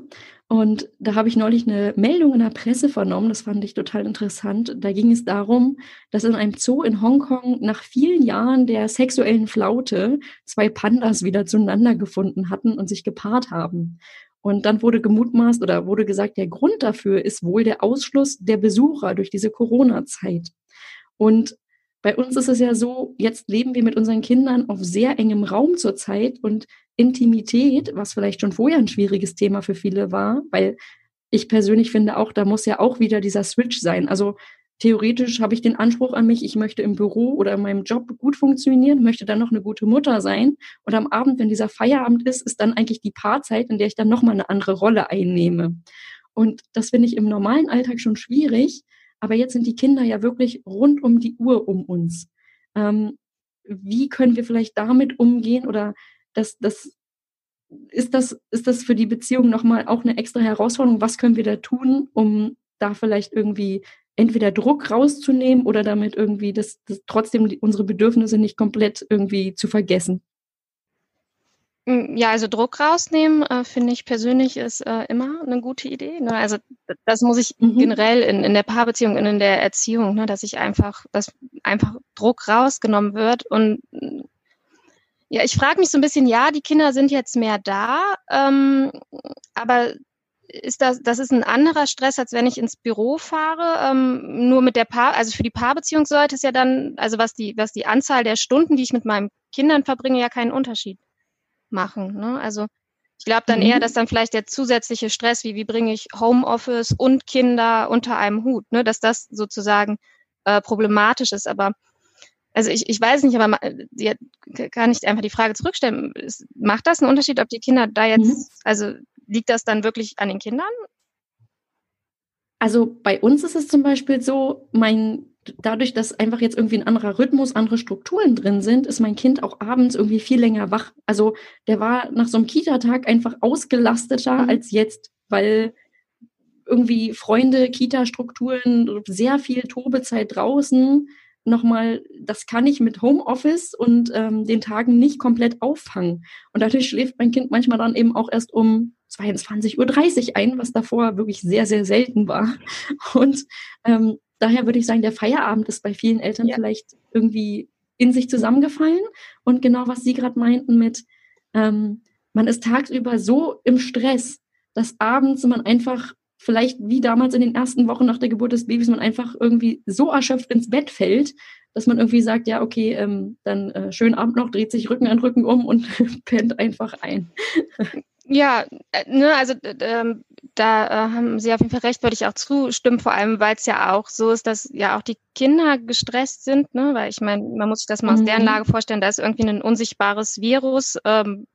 Und da habe ich neulich eine Meldung in der Presse vernommen, das fand ich total interessant. Da ging es darum, dass in einem Zoo in Hongkong nach vielen Jahren der sexuellen Flaute zwei Pandas wieder zueinander gefunden hatten und sich gepaart haben. Und dann wurde gemutmaßt oder wurde gesagt, der Grund dafür ist wohl der Ausschluss der Besucher durch diese Corona-Zeit. Und bei uns ist es ja so, jetzt leben wir mit unseren Kindern auf sehr engem Raum zurzeit und Intimität, was vielleicht schon vorher ein schwieriges Thema für viele war, weil ich persönlich finde auch, da muss ja auch wieder dieser Switch sein. Also theoretisch habe ich den Anspruch an mich, ich möchte im Büro oder in meinem Job gut funktionieren, möchte dann noch eine gute Mutter sein. Und am Abend, wenn dieser Feierabend ist, ist dann eigentlich die Paarzeit, in der ich dann nochmal eine andere Rolle einnehme. Und das finde ich im normalen Alltag schon schwierig, aber jetzt sind die Kinder ja wirklich rund um die Uhr um uns. Ähm, wie können wir vielleicht damit umgehen oder das, das, ist das, ist das für die Beziehung nochmal auch eine extra Herausforderung? Was können wir da tun, um da vielleicht irgendwie entweder Druck rauszunehmen oder damit irgendwie das, das trotzdem die, unsere Bedürfnisse nicht komplett irgendwie zu vergessen? Hm, ja, also Druck rausnehmen, äh, finde ich persönlich ist äh, immer eine gute Idee. Ne? Also das muss ich mhm. generell in, in der Paarbeziehung und in der Erziehung, ne? dass ich einfach, dass einfach Druck rausgenommen wird. Und ja, ich frage mich so ein bisschen, ja, die Kinder sind jetzt mehr da, ähm, aber ist das, das ist ein anderer Stress, als wenn ich ins Büro fahre. Ähm, nur mit der Paar, also für die Paarbeziehung sollte es ja dann, also was die, was die Anzahl der Stunden, die ich mit meinen Kindern verbringe, ja keinen Unterschied machen. Ne? Also ich glaube dann mhm. eher, dass dann vielleicht der zusätzliche Stress, wie wie bringe ich Homeoffice und Kinder unter einem Hut, ne, dass das sozusagen äh, problematisch ist. Aber also ich, ich weiß nicht, aber die, kann ich einfach die Frage zurückstellen. Macht das einen Unterschied, ob die Kinder da jetzt, mhm. also liegt das dann wirklich an den Kindern? Also bei uns ist es zum Beispiel so, mein dadurch, dass einfach jetzt irgendwie ein anderer Rhythmus, andere Strukturen drin sind, ist mein Kind auch abends irgendwie viel länger wach. Also der war nach so einem Kita-Tag einfach ausgelasteter mhm. als jetzt, weil irgendwie Freunde, Kita-Strukturen, sehr viel Tobezeit draußen. Nochmal, das kann ich mit Homeoffice und ähm, den Tagen nicht komplett auffangen. Und dadurch schläft mein Kind manchmal dann eben auch erst um 22.30 Uhr ein, was davor wirklich sehr, sehr selten war. *laughs* Und ähm, daher würde ich sagen, der Feierabend ist bei vielen Eltern ja. vielleicht irgendwie in sich zusammengefallen. Und genau was Sie gerade meinten mit, ähm, man ist tagsüber so im Stress, dass abends man einfach vielleicht wie damals in den ersten Wochen nach der Geburt des Babys man einfach irgendwie so erschöpft ins Bett fällt, dass man irgendwie sagt, ja, okay, ähm, dann äh, schönen Abend noch, dreht sich Rücken an Rücken um und *laughs* pennt einfach ein. Ja, äh, ne, also ähm, da äh, haben Sie auf jeden Fall recht, würde ich auch zustimmen, vor allem weil es ja auch so ist, dass ja auch die Kinder gestresst sind, ne? weil ich meine, man muss sich das mal mhm. aus deren mhm. Lage vorstellen, da ist irgendwie ein unsichtbares Virus, ähm,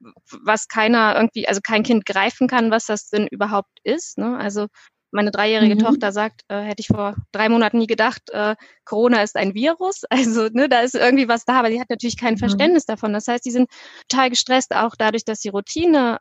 was keiner irgendwie, also kein Kind greifen kann, was das denn überhaupt ist. Ne? Also meine dreijährige mhm. Tochter sagt, äh, hätte ich vor drei Monaten nie gedacht, äh, Corona ist ein Virus. *laughs* Also ne, da ist irgendwie was da, aber sie hat natürlich kein Verständnis mhm. davon. Das heißt, die sind total gestresst, auch dadurch, dass die Routine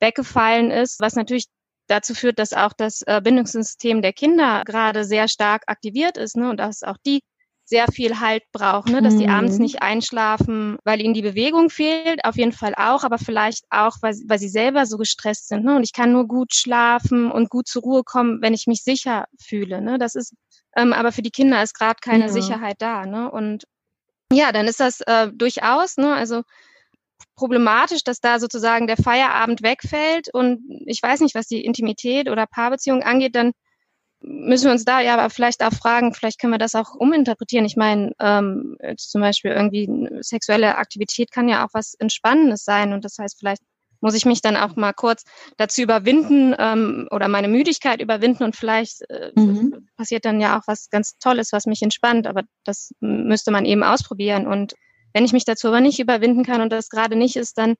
weggefallen ist, was natürlich dazu führt, dass auch das äh, Bindungssystem der Kinder gerade sehr stark aktiviert ist ne, und dass auch die sehr viel Halt brauchen, ne, dass die abends mhm. nicht einschlafen, weil ihnen die Bewegung fehlt, auf jeden Fall auch, aber vielleicht auch, weil, weil sie selber so gestresst sind. Ne, und ich kann nur gut schlafen und gut zur Ruhe kommen, wenn ich mich sicher fühle. Ne, das ist, ähm, aber für die Kinder ist gerade keine ja. Sicherheit da. Ne, und ja, dann ist das äh, durchaus, ne, also problematisch, dass da sozusagen der Feierabend wegfällt. Und ich weiß nicht, was die Intimität oder Paarbeziehung angeht, dann müssen wir uns da ja aber vielleicht auch fragen, vielleicht können wir das auch uminterpretieren. Ich meine, ähm, zum Beispiel irgendwie sexuelle Aktivität kann ja auch was Entspannendes sein. Und das heißt, vielleicht muss ich mich dann auch mal kurz dazu überwinden ähm, oder meine Müdigkeit überwinden. Und vielleicht äh, mhm. passiert dann ja auch was ganz Tolles, was mich entspannt, aber das müsste man eben ausprobieren. Und wenn ich mich dazu aber nicht überwinden kann und das gerade nicht ist, dann,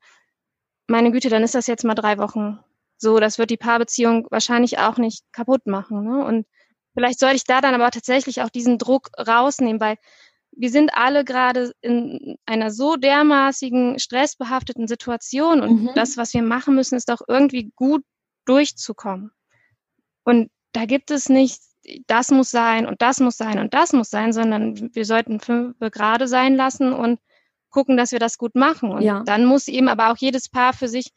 meine Güte, dann ist das jetzt mal drei Wochen so. Das wird die Paarbeziehung wahrscheinlich auch nicht kaputt machen. Ne? Und vielleicht sollte ich da dann aber tatsächlich auch diesen Druck rausnehmen, weil wir sind alle gerade in einer so dermaßigen stressbehafteten Situation und mhm. das, was wir machen müssen, ist doch irgendwie gut durchzukommen. Und da gibt es nicht, das muss sein und das muss sein und das muss sein, sondern wir sollten fünf gerade sein lassen und gucken, dass wir das gut machen. Und ja. dann muss eben aber auch jedes Paar für sich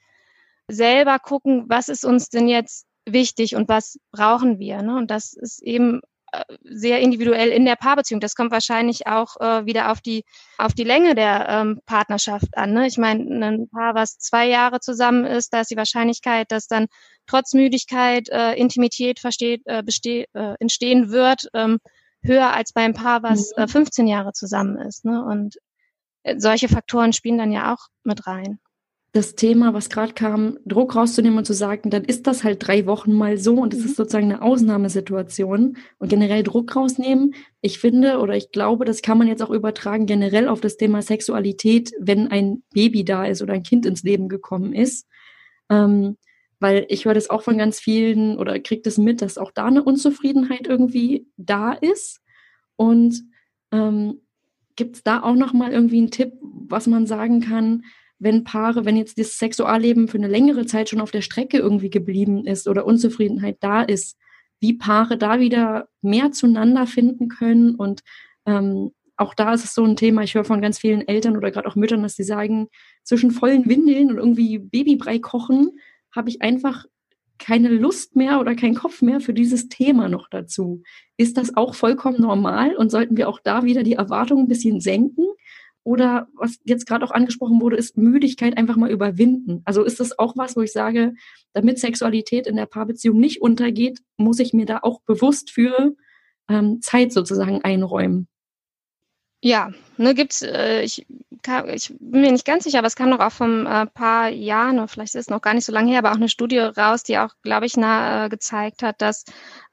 selber gucken, was ist uns denn jetzt wichtig und was brauchen wir. Ne? Und das ist eben äh, sehr individuell in der Paarbeziehung. Das kommt wahrscheinlich auch äh, wieder auf die auf die Länge der ähm, Partnerschaft an. Ne? Ich meine, ein Paar, was zwei Jahre zusammen ist, da ist die Wahrscheinlichkeit, dass dann trotz Müdigkeit äh, Intimität versteht, äh, beste äh, entstehen wird, ähm, höher als beim Paar, was mhm. äh, 15 Jahre zusammen ist. Ne? Und äh, solche Faktoren spielen dann ja auch mit rein das Thema, was gerade kam, Druck rauszunehmen und zu sagen, dann ist das halt drei Wochen mal so und es mhm. ist sozusagen eine Ausnahmesituation und generell Druck rausnehmen. Ich finde oder ich glaube, das kann man jetzt auch übertragen generell auf das Thema Sexualität, wenn ein Baby da ist oder ein Kind ins Leben gekommen ist. Ähm, weil ich höre das auch von ganz vielen oder kriege das mit, dass auch da eine Unzufriedenheit irgendwie da ist. Und ähm, gibt es da auch noch mal irgendwie einen Tipp, was man sagen kann, wenn Paare, wenn jetzt das Sexualleben für eine längere Zeit schon auf der Strecke irgendwie geblieben ist oder Unzufriedenheit da ist, wie Paare da wieder mehr zueinander finden können. Und ähm, auch da ist es so ein Thema, ich höre von ganz vielen Eltern oder gerade auch Müttern, dass sie sagen, zwischen vollen Windeln und irgendwie Babybrei kochen, habe ich einfach keine Lust mehr oder keinen Kopf mehr für dieses Thema noch dazu. Ist das auch vollkommen normal und sollten wir auch da wieder die Erwartungen ein bisschen senken? Oder was jetzt gerade auch angesprochen wurde, ist Müdigkeit einfach mal überwinden. Also ist das auch was, wo ich sage, damit Sexualität in der Paarbeziehung nicht untergeht, muss ich mir da auch bewusst für ähm, Zeit sozusagen einräumen. Ja, ne, gibt's, äh, ich, kann, ich bin mir nicht ganz sicher, aber es kam noch auch vom äh, paar Jahren, oder vielleicht ist es noch gar nicht so lange her, aber auch eine Studie raus, die auch, glaube ich, na, äh, gezeigt hat, dass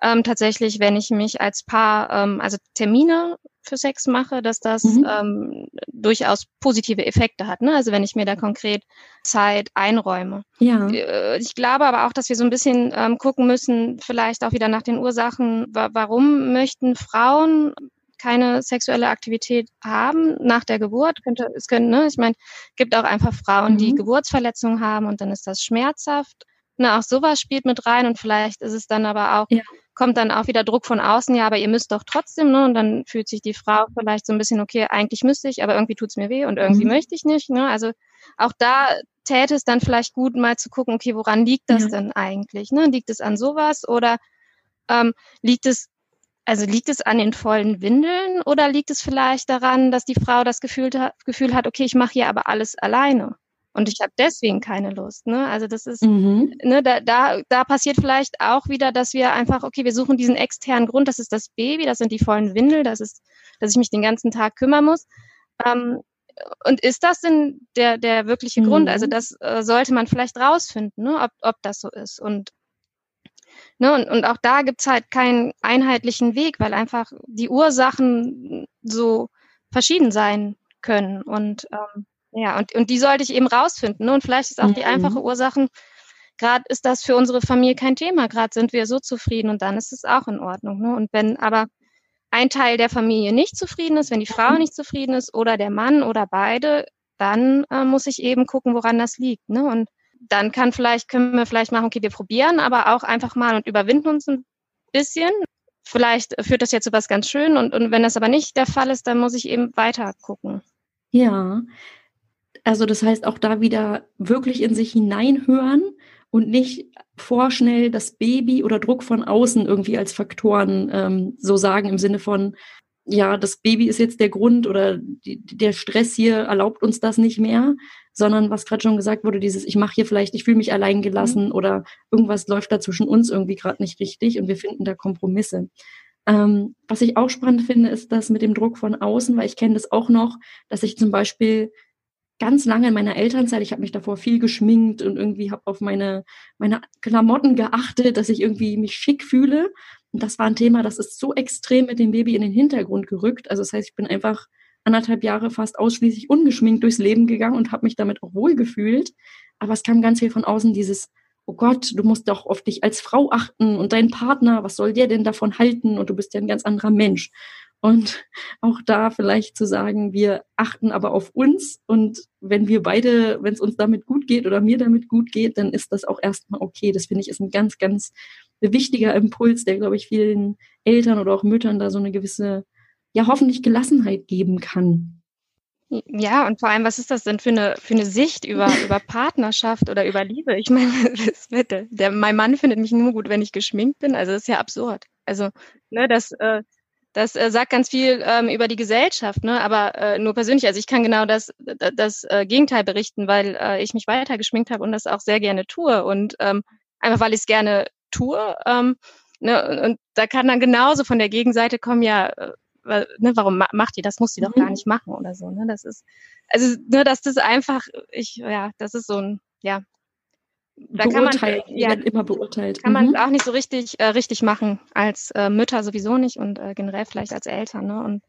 ähm, tatsächlich, wenn ich mich als Paar, ähm, also Termine für Sex mache, dass das mhm. ähm, durchaus positive Effekte hat. Ne? Also wenn ich mir da konkret Zeit einräume. Ja. Äh, ich glaube aber auch, dass wir so ein bisschen ähm, gucken müssen, vielleicht auch wieder nach den Ursachen, wa warum möchten Frauen keine sexuelle Aktivität haben nach der Geburt, könnte es können, ne? Ich meine, gibt auch einfach Frauen, mhm. die Geburtsverletzungen haben und dann ist das schmerzhaft. Ne, auch sowas spielt mit rein und vielleicht ist es dann aber auch, ja. Kommt dann auch wieder Druck von außen, ja, aber ihr müsst doch trotzdem, ne? Und dann fühlt sich die Frau vielleicht so ein bisschen, okay, eigentlich müsste ich, aber irgendwie tut's mir weh und irgendwie mhm. möchte ich nicht. Ne? Also auch da täte es dann vielleicht gut, mal zu gucken, okay, woran liegt das ja. denn eigentlich? Ne? Liegt es an sowas oder ähm, liegt es also liegt es an den vollen Windeln oder liegt es vielleicht daran, dass die Frau das Gefühl, Gefühl hat, okay, ich mache hier aber alles alleine und ich habe deswegen keine Lust. Ne? Also das ist, mhm. ne, da, da, da passiert vielleicht auch wieder, dass wir einfach, okay, wir suchen diesen externen Grund, das ist das Baby, das sind die vollen Windel, das ist, dass ich mich den ganzen Tag kümmern muss. Ähm, und ist das denn der, der wirkliche mhm. Grund? Also das äh, sollte man vielleicht rausfinden, ne, ob, ob das so ist. Und Ne, und, und auch da gibt's halt keinen einheitlichen Weg, weil einfach die Ursachen so verschieden sein können. Und ähm, ja, und, und die sollte ich eben rausfinden. Ne? Und vielleicht ist auch mhm. die einfache Ursachen, gerade ist das für unsere Familie kein Thema, gerade sind wir so zufrieden und dann ist es auch in Ordnung. Ne? Und wenn aber ein Teil der Familie nicht zufrieden ist, wenn die Frau nicht zufrieden ist oder der Mann oder beide, dann äh, muss ich eben gucken, woran das liegt. Ne? Und dann kann vielleicht, können wir vielleicht machen, okay, wir probieren, aber auch einfach mal und überwinden uns ein bisschen. Vielleicht führt das jetzt zu was ganz schön und, und wenn das aber nicht der Fall ist, dann muss ich eben weiter gucken. Ja, also das heißt auch da wieder wirklich in sich hineinhören und nicht vorschnell das Baby oder Druck von außen irgendwie als Faktoren ähm, so sagen im Sinne von, ja, das Baby ist jetzt der Grund oder die, der Stress hier erlaubt uns das nicht mehr, sondern was gerade schon gesagt wurde, dieses, ich mache hier vielleicht, ich fühle mich allein gelassen mhm. oder irgendwas läuft da zwischen uns irgendwie gerade nicht richtig und wir finden da Kompromisse. Ähm, was ich auch spannend finde, ist das mit dem Druck von außen, weil ich kenne das auch noch, dass ich zum Beispiel ganz lange in meiner Elternzeit, ich habe mich davor viel geschminkt und irgendwie habe auf meine, meine Klamotten geachtet, dass ich irgendwie mich schick fühle. Und das war ein Thema, das ist so extrem mit dem Baby in den Hintergrund gerückt. Also das heißt, ich bin einfach anderthalb Jahre fast ausschließlich ungeschminkt durchs Leben gegangen und habe mich damit auch wohl gefühlt. Aber es kam ganz viel von außen, dieses, oh Gott, du musst doch auf dich als Frau achten und dein Partner, was soll der denn davon halten? Und du bist ja ein ganz anderer Mensch. Und auch da vielleicht zu sagen, wir achten aber auf uns und wenn wir beide, wenn es uns damit gut geht oder mir damit gut geht, dann ist das auch erstmal okay. Das finde ich ist ein ganz, ganz wichtiger Impuls, der, glaube ich, vielen Eltern oder auch Müttern da so eine gewisse, ja, hoffentlich Gelassenheit geben kann. Ja, und vor allem, was ist das denn für eine, für eine Sicht über, *laughs* über Partnerschaft oder über Liebe? Ich meine, *laughs* der, der, mein Mann findet mich nur gut, wenn ich geschminkt bin. Also das ist ja absurd. Also, ne, das, äh, das äh, sagt ganz viel ähm, über die Gesellschaft, ne? aber äh, nur persönlich. Also ich kann genau das, das äh, Gegenteil berichten, weil äh, ich mich weiter geschminkt habe und das auch sehr gerne tue. Und ähm, einfach weil ich es gerne tue. Ähm, ne? Und da kann dann genauso von der Gegenseite kommen, ja, äh, ne, warum macht die das? Muss die doch gar mhm. nicht machen oder so. Ne? Das ist, also, ne, dass das einfach, ich, ja, das ist so ein, ja. Da kann man, ja, immer beurteilt. Kann mhm. man auch nicht so richtig, äh, richtig machen, als äh, Mütter sowieso nicht und äh, generell vielleicht als Eltern. Ne? Und,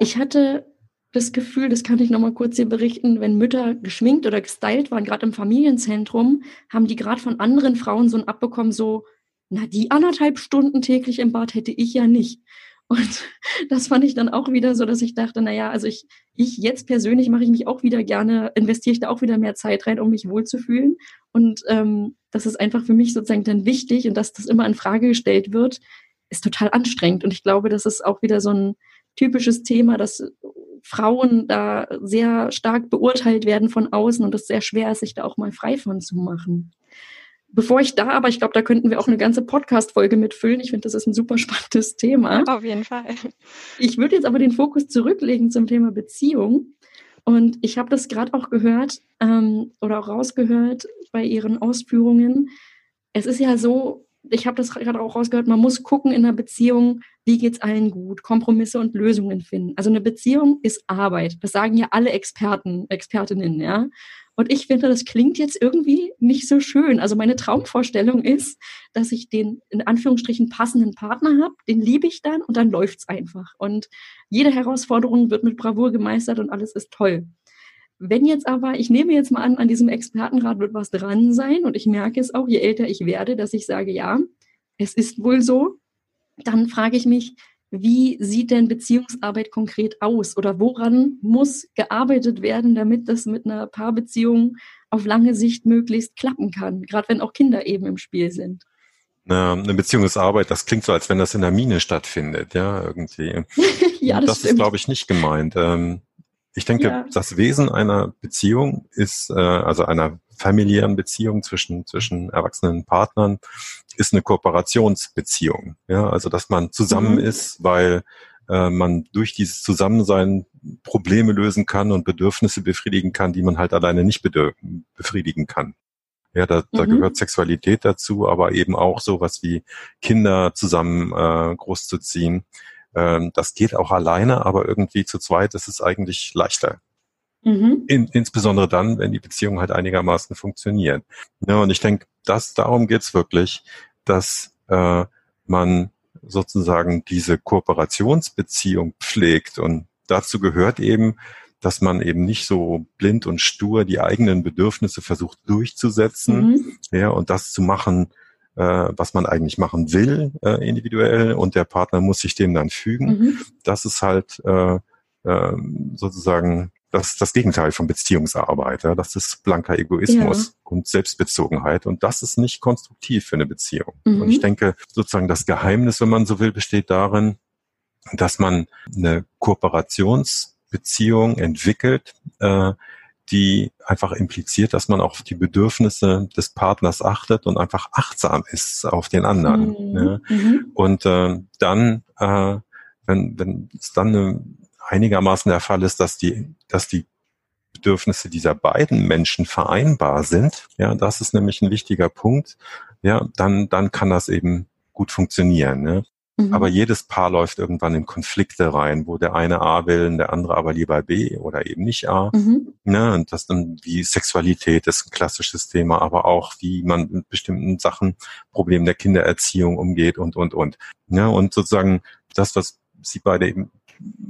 ich hatte das Gefühl, das kann ich nochmal kurz hier berichten, wenn Mütter geschminkt oder gestylt waren, gerade im Familienzentrum, haben die gerade von anderen Frauen so ein abbekommen, so, na, die anderthalb Stunden täglich im Bad hätte ich ja nicht. Und *laughs* das fand ich dann auch wieder so, dass ich dachte, naja, also ich, ich jetzt persönlich mache ich mich auch wieder gerne, investiere ich da auch wieder mehr Zeit rein, um mich wohlzufühlen. Und ähm, das ist einfach für mich sozusagen dann wichtig und dass das immer in Frage gestellt wird, ist total anstrengend. Und ich glaube, das ist auch wieder so ein typisches Thema, dass Frauen da sehr stark beurteilt werden von außen und es sehr schwer ist, sich da auch mal frei von zu machen. Bevor ich da, aber ich glaube, da könnten wir auch eine ganze Podcast-Folge mitfüllen. Ich finde, das ist ein super spannendes Thema. Auf jeden Fall. Ich würde jetzt aber den Fokus zurücklegen zum Thema Beziehung. Und ich habe das gerade auch gehört ähm, oder auch rausgehört bei Ihren Ausführungen. Es ist ja so, ich habe das gerade auch rausgehört, man muss gucken in einer Beziehung, wie geht's allen gut, Kompromisse und Lösungen finden. Also eine Beziehung ist Arbeit. Das sagen ja alle Experten, Expertinnen, ja. Und ich finde, das klingt jetzt irgendwie nicht so schön. Also meine Traumvorstellung ist, dass ich den in Anführungsstrichen passenden Partner habe, den liebe ich dann und dann läuft's einfach. Und jede Herausforderung wird mit Bravour gemeistert und alles ist toll. Wenn jetzt aber, ich nehme jetzt mal an, an diesem Expertenrat wird was dran sein und ich merke es auch, je älter ich werde, dass ich sage, ja, es ist wohl so, dann frage ich mich, wie sieht denn Beziehungsarbeit konkret aus oder woran muss gearbeitet werden, damit das mit einer Paarbeziehung auf lange Sicht möglichst klappen kann, gerade wenn auch Kinder eben im Spiel sind? Eine Beziehungsarbeit, das klingt so, als wenn das in der Mine stattfindet, ja, irgendwie. *laughs* ja, das, das ist, glaube ich, nicht gemeint. Ähm, ich denke, ja. das Wesen einer Beziehung ist, äh, also einer familiären Beziehung zwischen, zwischen erwachsenen Partnern, ist eine Kooperationsbeziehung. Ja, also dass man zusammen mhm. ist, weil äh, man durch dieses Zusammensein Probleme lösen kann und Bedürfnisse befriedigen kann, die man halt alleine nicht befriedigen kann. Ja, da, da mhm. gehört Sexualität dazu, aber eben auch sowas wie Kinder zusammen äh, großzuziehen. Ähm, das geht auch alleine, aber irgendwie zu zweit ist es eigentlich leichter. Mhm. In, insbesondere dann, wenn die Beziehung halt einigermaßen funktioniert. Ja, und ich denke, das darum geht's wirklich, dass äh, man sozusagen diese Kooperationsbeziehung pflegt. Und dazu gehört eben, dass man eben nicht so blind und stur die eigenen Bedürfnisse versucht durchzusetzen, mhm. ja, und das zu machen, was man eigentlich machen will, äh, individuell, und der Partner muss sich dem dann fügen. Mhm. Das ist halt äh, äh, sozusagen das das Gegenteil von Beziehungsarbeit. Ja? Das ist blanker Egoismus ja. und Selbstbezogenheit. Und das ist nicht konstruktiv für eine Beziehung. Mhm. Und ich denke, sozusagen das Geheimnis, wenn man so will, besteht darin, dass man eine Kooperationsbeziehung entwickelt, äh, die einfach impliziert, dass man auf die Bedürfnisse des Partners achtet und einfach achtsam ist auf den anderen. Mhm. Ja? Mhm. Und äh, dann, äh, wenn, wenn es dann eine einigermaßen der Fall ist, dass die, dass die Bedürfnisse dieser beiden Menschen vereinbar sind, ja, das ist nämlich ein wichtiger Punkt, ja, dann, dann kann das eben gut funktionieren. Ne? Mhm. Aber jedes Paar läuft irgendwann in Konflikte rein, wo der eine A will und der andere aber lieber B oder eben nicht A. Mhm. Ne? Und das dann wie Sexualität ist ein klassisches Thema, aber auch wie man mit bestimmten Sachen, Problemen der Kindererziehung umgeht und, und, und. Ne? Und sozusagen das, was Sie beide eben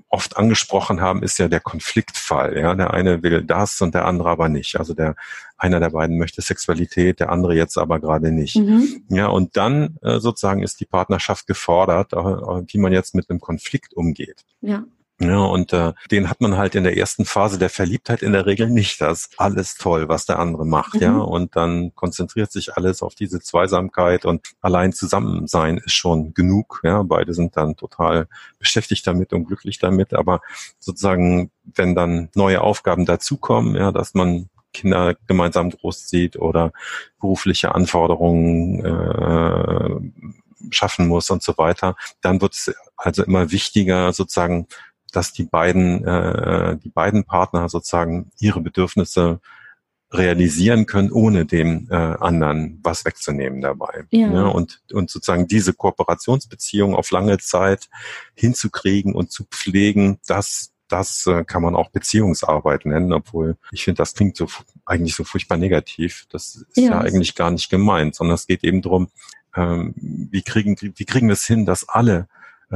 oft angesprochen haben, ist ja der Konfliktfall. Ja, der eine will das und der andere aber nicht. Also der einer der beiden möchte Sexualität, der andere jetzt aber gerade nicht. Mhm. Ja, und dann äh, sozusagen ist die Partnerschaft gefordert, äh, wie man jetzt mit einem Konflikt umgeht. Ja. Ja, und äh, den hat man halt in der ersten Phase der Verliebtheit in der Regel nicht. Das alles toll, was der andere macht, mhm. ja. Und dann konzentriert sich alles auf diese Zweisamkeit und allein zusammen sein ist schon genug. Ja, beide sind dann total beschäftigt damit und glücklich damit. Aber sozusagen, wenn dann neue Aufgaben dazukommen, ja, dass man Kinder gemeinsam großzieht oder berufliche Anforderungen äh, schaffen muss und so weiter, dann wird es also immer wichtiger, sozusagen dass die beiden, äh, die beiden Partner sozusagen ihre Bedürfnisse realisieren können, ohne dem äh, anderen was wegzunehmen dabei. Ja. ja. und, und sozusagen diese Kooperationsbeziehung auf lange Zeit hinzukriegen und zu pflegen, das, das äh, kann man auch Beziehungsarbeit nennen, obwohl ich finde, das klingt so eigentlich so furchtbar negativ. Das ist ja, ja eigentlich gar nicht gemeint, sondern es geht eben darum, ähm, wie kriegen, wie kriegen wir es hin, dass alle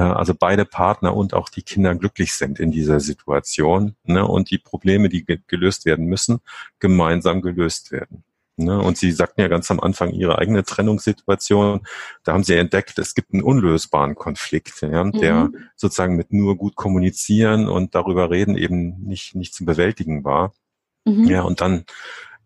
also beide Partner und auch die Kinder glücklich sind in dieser Situation ne, und die Probleme, die ge gelöst werden müssen, gemeinsam gelöst werden. Ne? Und Sie sagten ja ganz am Anfang Ihre eigene Trennungssituation. Da haben Sie entdeckt, es gibt einen unlösbaren Konflikt, ja, mhm. der sozusagen mit nur gut kommunizieren und darüber reden eben nicht, nicht zu bewältigen war. Mhm. Ja, und dann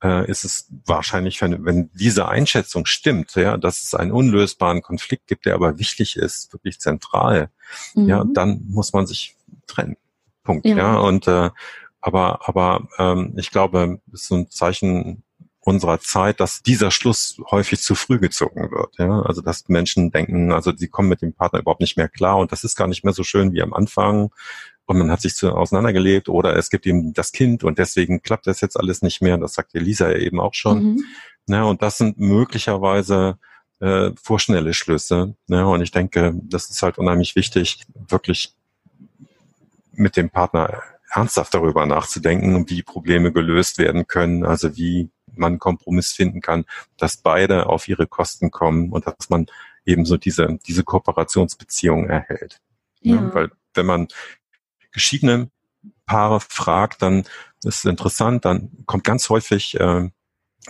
äh, ist es wahrscheinlich, wenn, wenn diese Einschätzung stimmt, ja, dass es einen unlösbaren Konflikt gibt, der aber wichtig ist, wirklich zentral, mhm. ja, dann muss man sich trennen. Punkt. Ja, ja und äh, aber aber ähm, ich glaube, es ist so ein Zeichen unserer Zeit, dass dieser Schluss häufig zu früh gezogen wird. Ja? Also dass Menschen denken, also sie kommen mit dem Partner überhaupt nicht mehr klar und das ist gar nicht mehr so schön wie am Anfang und man hat sich zu auseinandergelebt oder es gibt eben das Kind und deswegen klappt das jetzt alles nicht mehr. Das sagt Elisa ja eben auch schon. Mhm. Ja, und das sind möglicherweise äh, vorschnelle Schlüsse. Ja, und ich denke, das ist halt unheimlich wichtig, wirklich mit dem Partner ernsthaft darüber nachzudenken, wie Probleme gelöst werden können, also wie man Kompromiss finden kann, dass beide auf ihre Kosten kommen und dass man eben so diese, diese Kooperationsbeziehung erhält. Ja. ja weil wenn man geschiedene Paare fragt, dann ist es interessant, dann kommt ganz häufig äh,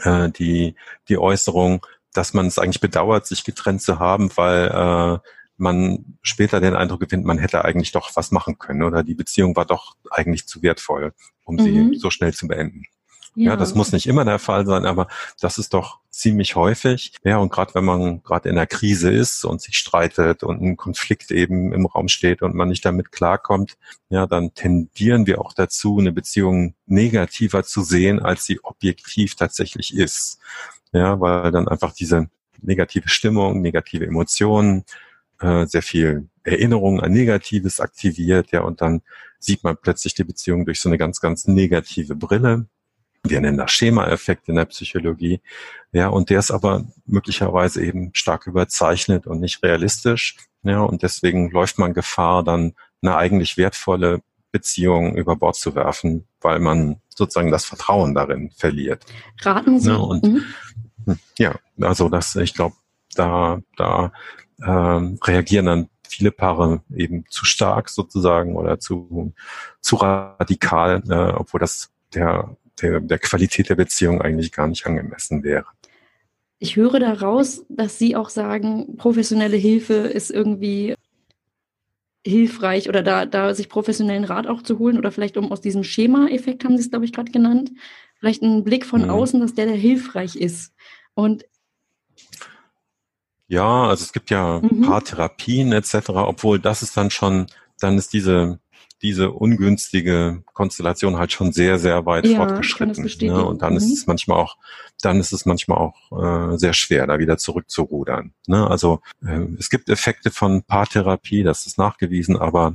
äh, die, die Äußerung, dass man es eigentlich bedauert, sich getrennt zu haben, weil äh, man später den Eindruck gewinnt, man hätte eigentlich doch was machen können oder die Beziehung war doch eigentlich zu wertvoll, um mhm. sie so schnell zu beenden. Ja. ja, das muss nicht immer der Fall sein, aber das ist doch ziemlich häufig. Ja, und gerade wenn man gerade in einer Krise ist und sich streitet und ein Konflikt eben im Raum steht und man nicht damit klarkommt, ja, dann tendieren wir auch dazu, eine Beziehung negativer zu sehen, als sie objektiv tatsächlich ist. Ja, weil dann einfach diese negative Stimmung, negative Emotionen, äh, sehr viel Erinnerung an Negatives aktiviert, ja, und dann sieht man plötzlich die Beziehung durch so eine ganz, ganz negative Brille wir nennen das Schema-Effekt in der Psychologie. Ja, und der ist aber möglicherweise eben stark überzeichnet und nicht realistisch. Ja, und deswegen läuft man Gefahr, dann eine eigentlich wertvolle Beziehung über Bord zu werfen, weil man sozusagen das Vertrauen darin verliert. Raten Sie. Ja, und, mhm. ja also das, ich glaube, da, da ähm, reagieren dann viele Paare eben zu stark sozusagen oder zu, zu radikal, äh, obwohl das der der, der Qualität der Beziehung eigentlich gar nicht angemessen wäre. Ich höre daraus, dass Sie auch sagen, professionelle Hilfe ist irgendwie hilfreich oder da, da sich professionellen Rat auch zu holen oder vielleicht um aus diesem Schema-Effekt, haben Sie es, glaube ich, gerade genannt, vielleicht einen Blick von mhm. außen, dass der, der hilfreich ist. Und ja, also es gibt ja mhm. Paartherapien etc., obwohl das ist dann schon, dann ist diese diese ungünstige Konstellation halt schon sehr, sehr weit ja, fortgeschritten. Ne? Und dann mhm. ist es manchmal auch, dann ist es manchmal auch äh, sehr schwer, da wieder zurückzurudern. Ne? Also äh, es gibt Effekte von Paartherapie, das ist nachgewiesen, aber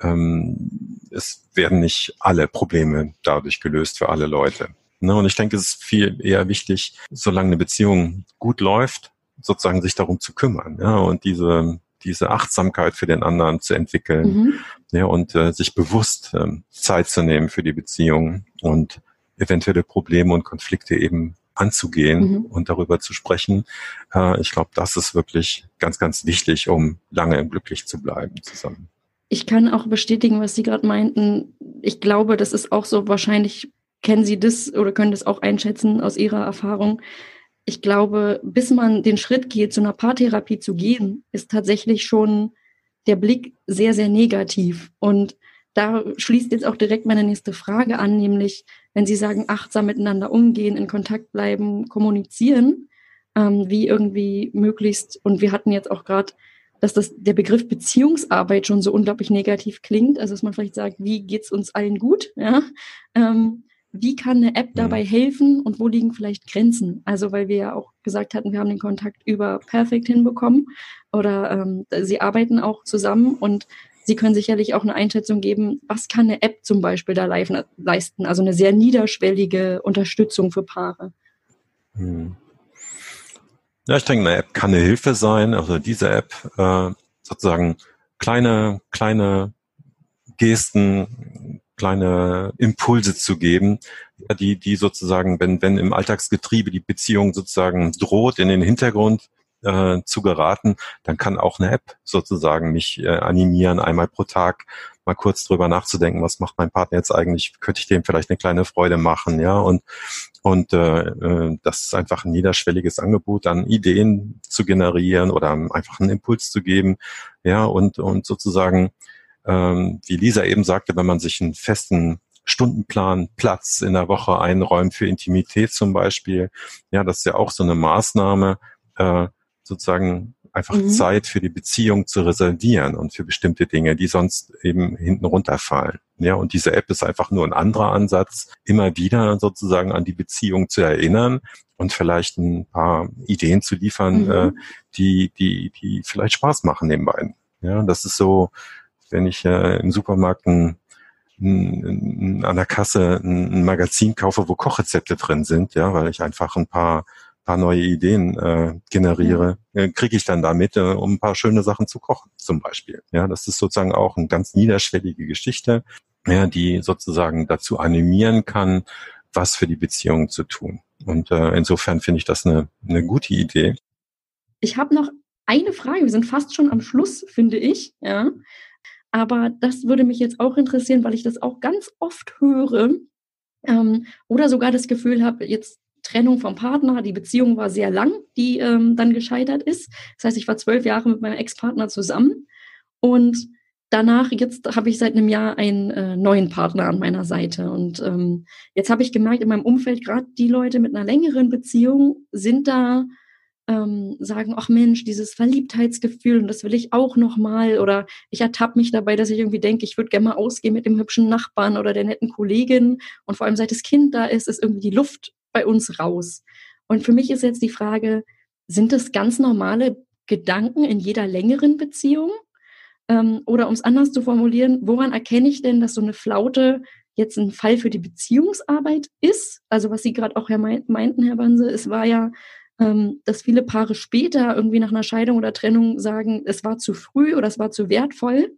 ähm, es werden nicht alle Probleme dadurch gelöst für alle Leute. Ne? Und ich denke, es ist viel eher wichtig, solange eine Beziehung gut läuft, sozusagen sich darum zu kümmern. Ja? Und diese diese Achtsamkeit für den anderen zu entwickeln mhm. ja, und äh, sich bewusst äh, Zeit zu nehmen für die Beziehung und eventuelle Probleme und Konflikte eben anzugehen mhm. und darüber zu sprechen. Äh, ich glaube, das ist wirklich ganz, ganz wichtig, um lange glücklich zu bleiben zusammen. ich kann auch bestätigen, was Sie gerade meinten. Ich glaube, das ist auch so, wahrscheinlich kennen Sie das oder können das auch einschätzen aus Ihrer Erfahrung. Ich glaube, bis man den Schritt geht, zu einer Paartherapie zu gehen, ist tatsächlich schon der Blick sehr, sehr negativ. Und da schließt jetzt auch direkt meine nächste Frage an, nämlich, wenn Sie sagen, achtsam miteinander umgehen, in Kontakt bleiben, kommunizieren, ähm, wie irgendwie möglichst, und wir hatten jetzt auch gerade dass das, der Begriff Beziehungsarbeit schon so unglaublich negativ klingt. Also dass man vielleicht sagt, wie geht's uns allen gut? Ja? Ähm, wie kann eine App dabei mhm. helfen und wo liegen vielleicht Grenzen? Also weil wir ja auch gesagt hatten, wir haben den Kontakt über Perfect hinbekommen oder ähm, sie arbeiten auch zusammen und Sie können sicherlich auch eine Einschätzung geben, was kann eine App zum Beispiel da leisten? Also eine sehr niederschwellige Unterstützung für Paare. Hm. Ja, ich denke, eine App kann eine Hilfe sein. Also diese App äh, sozusagen kleine, kleine Gesten, kleine Impulse zu geben, die, die sozusagen, wenn, wenn im Alltagsgetriebe die Beziehung sozusagen droht, in den Hintergrund äh, zu geraten, dann kann auch eine App sozusagen mich äh, animieren, einmal pro Tag mal kurz drüber nachzudenken, was macht mein Partner jetzt eigentlich, könnte ich dem vielleicht eine kleine Freude machen, ja, und, und äh, äh, das ist einfach ein niederschwelliges Angebot, dann Ideen zu generieren oder einfach einen Impuls zu geben, ja, und, und sozusagen, ähm, wie Lisa eben sagte, wenn man sich einen festen Stundenplan Platz in der Woche einräumt für Intimität zum Beispiel. Ja, das ist ja auch so eine Maßnahme, äh, sozusagen einfach mhm. Zeit für die Beziehung zu reservieren und für bestimmte Dinge, die sonst eben hinten runterfallen. Ja, und diese App ist einfach nur ein anderer Ansatz, immer wieder sozusagen an die Beziehung zu erinnern und vielleicht ein paar Ideen zu liefern, mhm. äh, die, die, die vielleicht Spaß machen den beiden. Ja, das ist so, wenn ich äh, im Supermarkt ein, ein, an der Kasse ein, ein Magazin kaufe, wo Kochrezepte drin sind, ja, weil ich einfach ein paar paar neue Ideen äh, generiere, äh, kriege ich dann damit, äh, um ein paar schöne Sachen zu kochen, zum Beispiel. Ja, das ist sozusagen auch eine ganz niederschwellige Geschichte, ja, die sozusagen dazu animieren kann, was für die Beziehung zu tun. Und äh, insofern finde ich das eine, eine gute Idee. Ich habe noch eine Frage. Wir sind fast schon am Schluss, finde ich. Ja. Aber das würde mich jetzt auch interessieren, weil ich das auch ganz oft höre ähm, oder sogar das Gefühl habe, jetzt Trennung vom Partner. Die Beziehung war sehr lang, die ähm, dann gescheitert ist. Das heißt, ich war zwölf Jahre mit meinem Ex-Partner zusammen und danach, jetzt habe ich seit einem Jahr einen äh, neuen Partner an meiner Seite. Und ähm, jetzt habe ich gemerkt, in meinem Umfeld, gerade die Leute mit einer längeren Beziehung sind da, ähm, sagen, ach Mensch, dieses Verliebtheitsgefühl und das will ich auch nochmal. Oder ich ertappe mich dabei, dass ich irgendwie denke, ich würde gerne mal ausgehen mit dem hübschen Nachbarn oder der netten Kollegin. Und vor allem seit das Kind da ist, ist irgendwie die Luft bei uns raus. Und für mich ist jetzt die Frage, sind das ganz normale Gedanken in jeder längeren Beziehung? Ähm, oder um es anders zu formulieren, woran erkenne ich denn, dass so eine Flaute jetzt ein Fall für die Beziehungsarbeit ist? Also was Sie gerade auch meinten, Herr Banse, es war ja, ähm, dass viele Paare später irgendwie nach einer Scheidung oder Trennung sagen, es war zu früh oder es war zu wertvoll.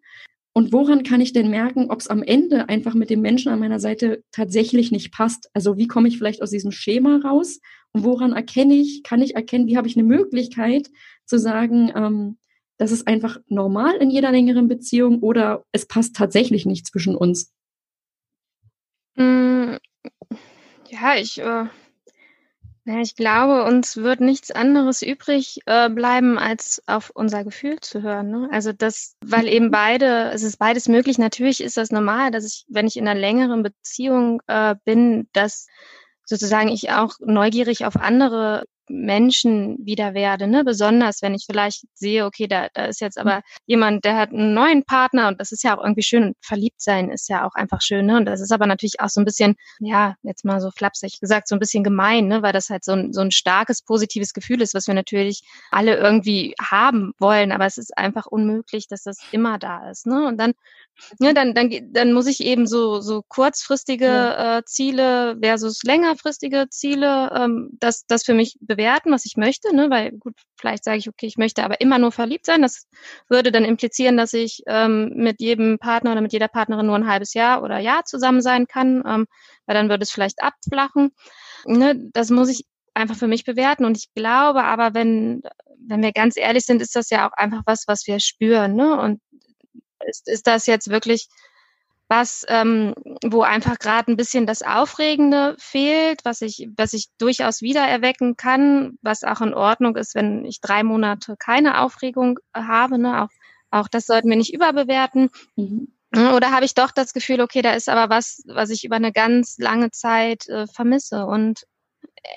Und woran kann ich denn merken, ob es am Ende einfach mit dem Menschen an meiner Seite tatsächlich nicht passt? Also wie komme ich vielleicht aus diesem Schema raus? Und woran erkenne ich, kann ich erkennen, wie habe ich eine Möglichkeit zu sagen, ähm, das ist einfach normal in jeder längeren Beziehung oder es passt tatsächlich nicht zwischen uns? Hm, ja, ich äh, ja, ich glaube, uns wird nichts anderes übrig äh, bleiben, als auf unser Gefühl zu hören. Ne? Also das, weil eben mhm. beide, es ist beides möglich. Natürlich ist das normal, dass ich, wenn ich in einer längeren Beziehung äh, bin, dass sozusagen ich auch neugierig auf andere Menschen wieder werde, ne? Besonders wenn ich vielleicht sehe, okay, da, da ist jetzt aber jemand, der hat einen neuen Partner und das ist ja auch irgendwie schön. Verliebt sein ist ja auch einfach schön, ne? Und das ist aber natürlich auch so ein bisschen, ja, jetzt mal so flapsig gesagt, so ein bisschen gemein, ne? Weil das halt so ein, so ein starkes, positives Gefühl ist, was wir natürlich alle irgendwie haben wollen, aber es ist einfach unmöglich, dass das immer da ist, ne? Und dann ja, dann, dann, dann muss ich eben so, so kurzfristige ja. äh, Ziele versus längerfristige Ziele, ähm, das, das für mich bewerten, was ich möchte, ne? weil gut, vielleicht sage ich, okay, ich möchte aber immer nur verliebt sein. Das würde dann implizieren, dass ich ähm, mit jedem Partner oder mit jeder Partnerin nur ein halbes Jahr oder Jahr zusammen sein kann, ähm, weil dann würde es vielleicht abflachen. Ne? Das muss ich einfach für mich bewerten. Und ich glaube aber, wenn, wenn wir ganz ehrlich sind, ist das ja auch einfach was, was wir spüren. Ne? Und ist, ist das jetzt wirklich was, ähm, wo einfach gerade ein bisschen das Aufregende fehlt, was ich, was ich durchaus wiedererwecken kann, was auch in Ordnung ist, wenn ich drei Monate keine Aufregung habe. Ne? Auch, auch das sollten wir nicht überbewerten. Mhm. Oder habe ich doch das Gefühl, okay, da ist aber was, was ich über eine ganz lange Zeit äh, vermisse und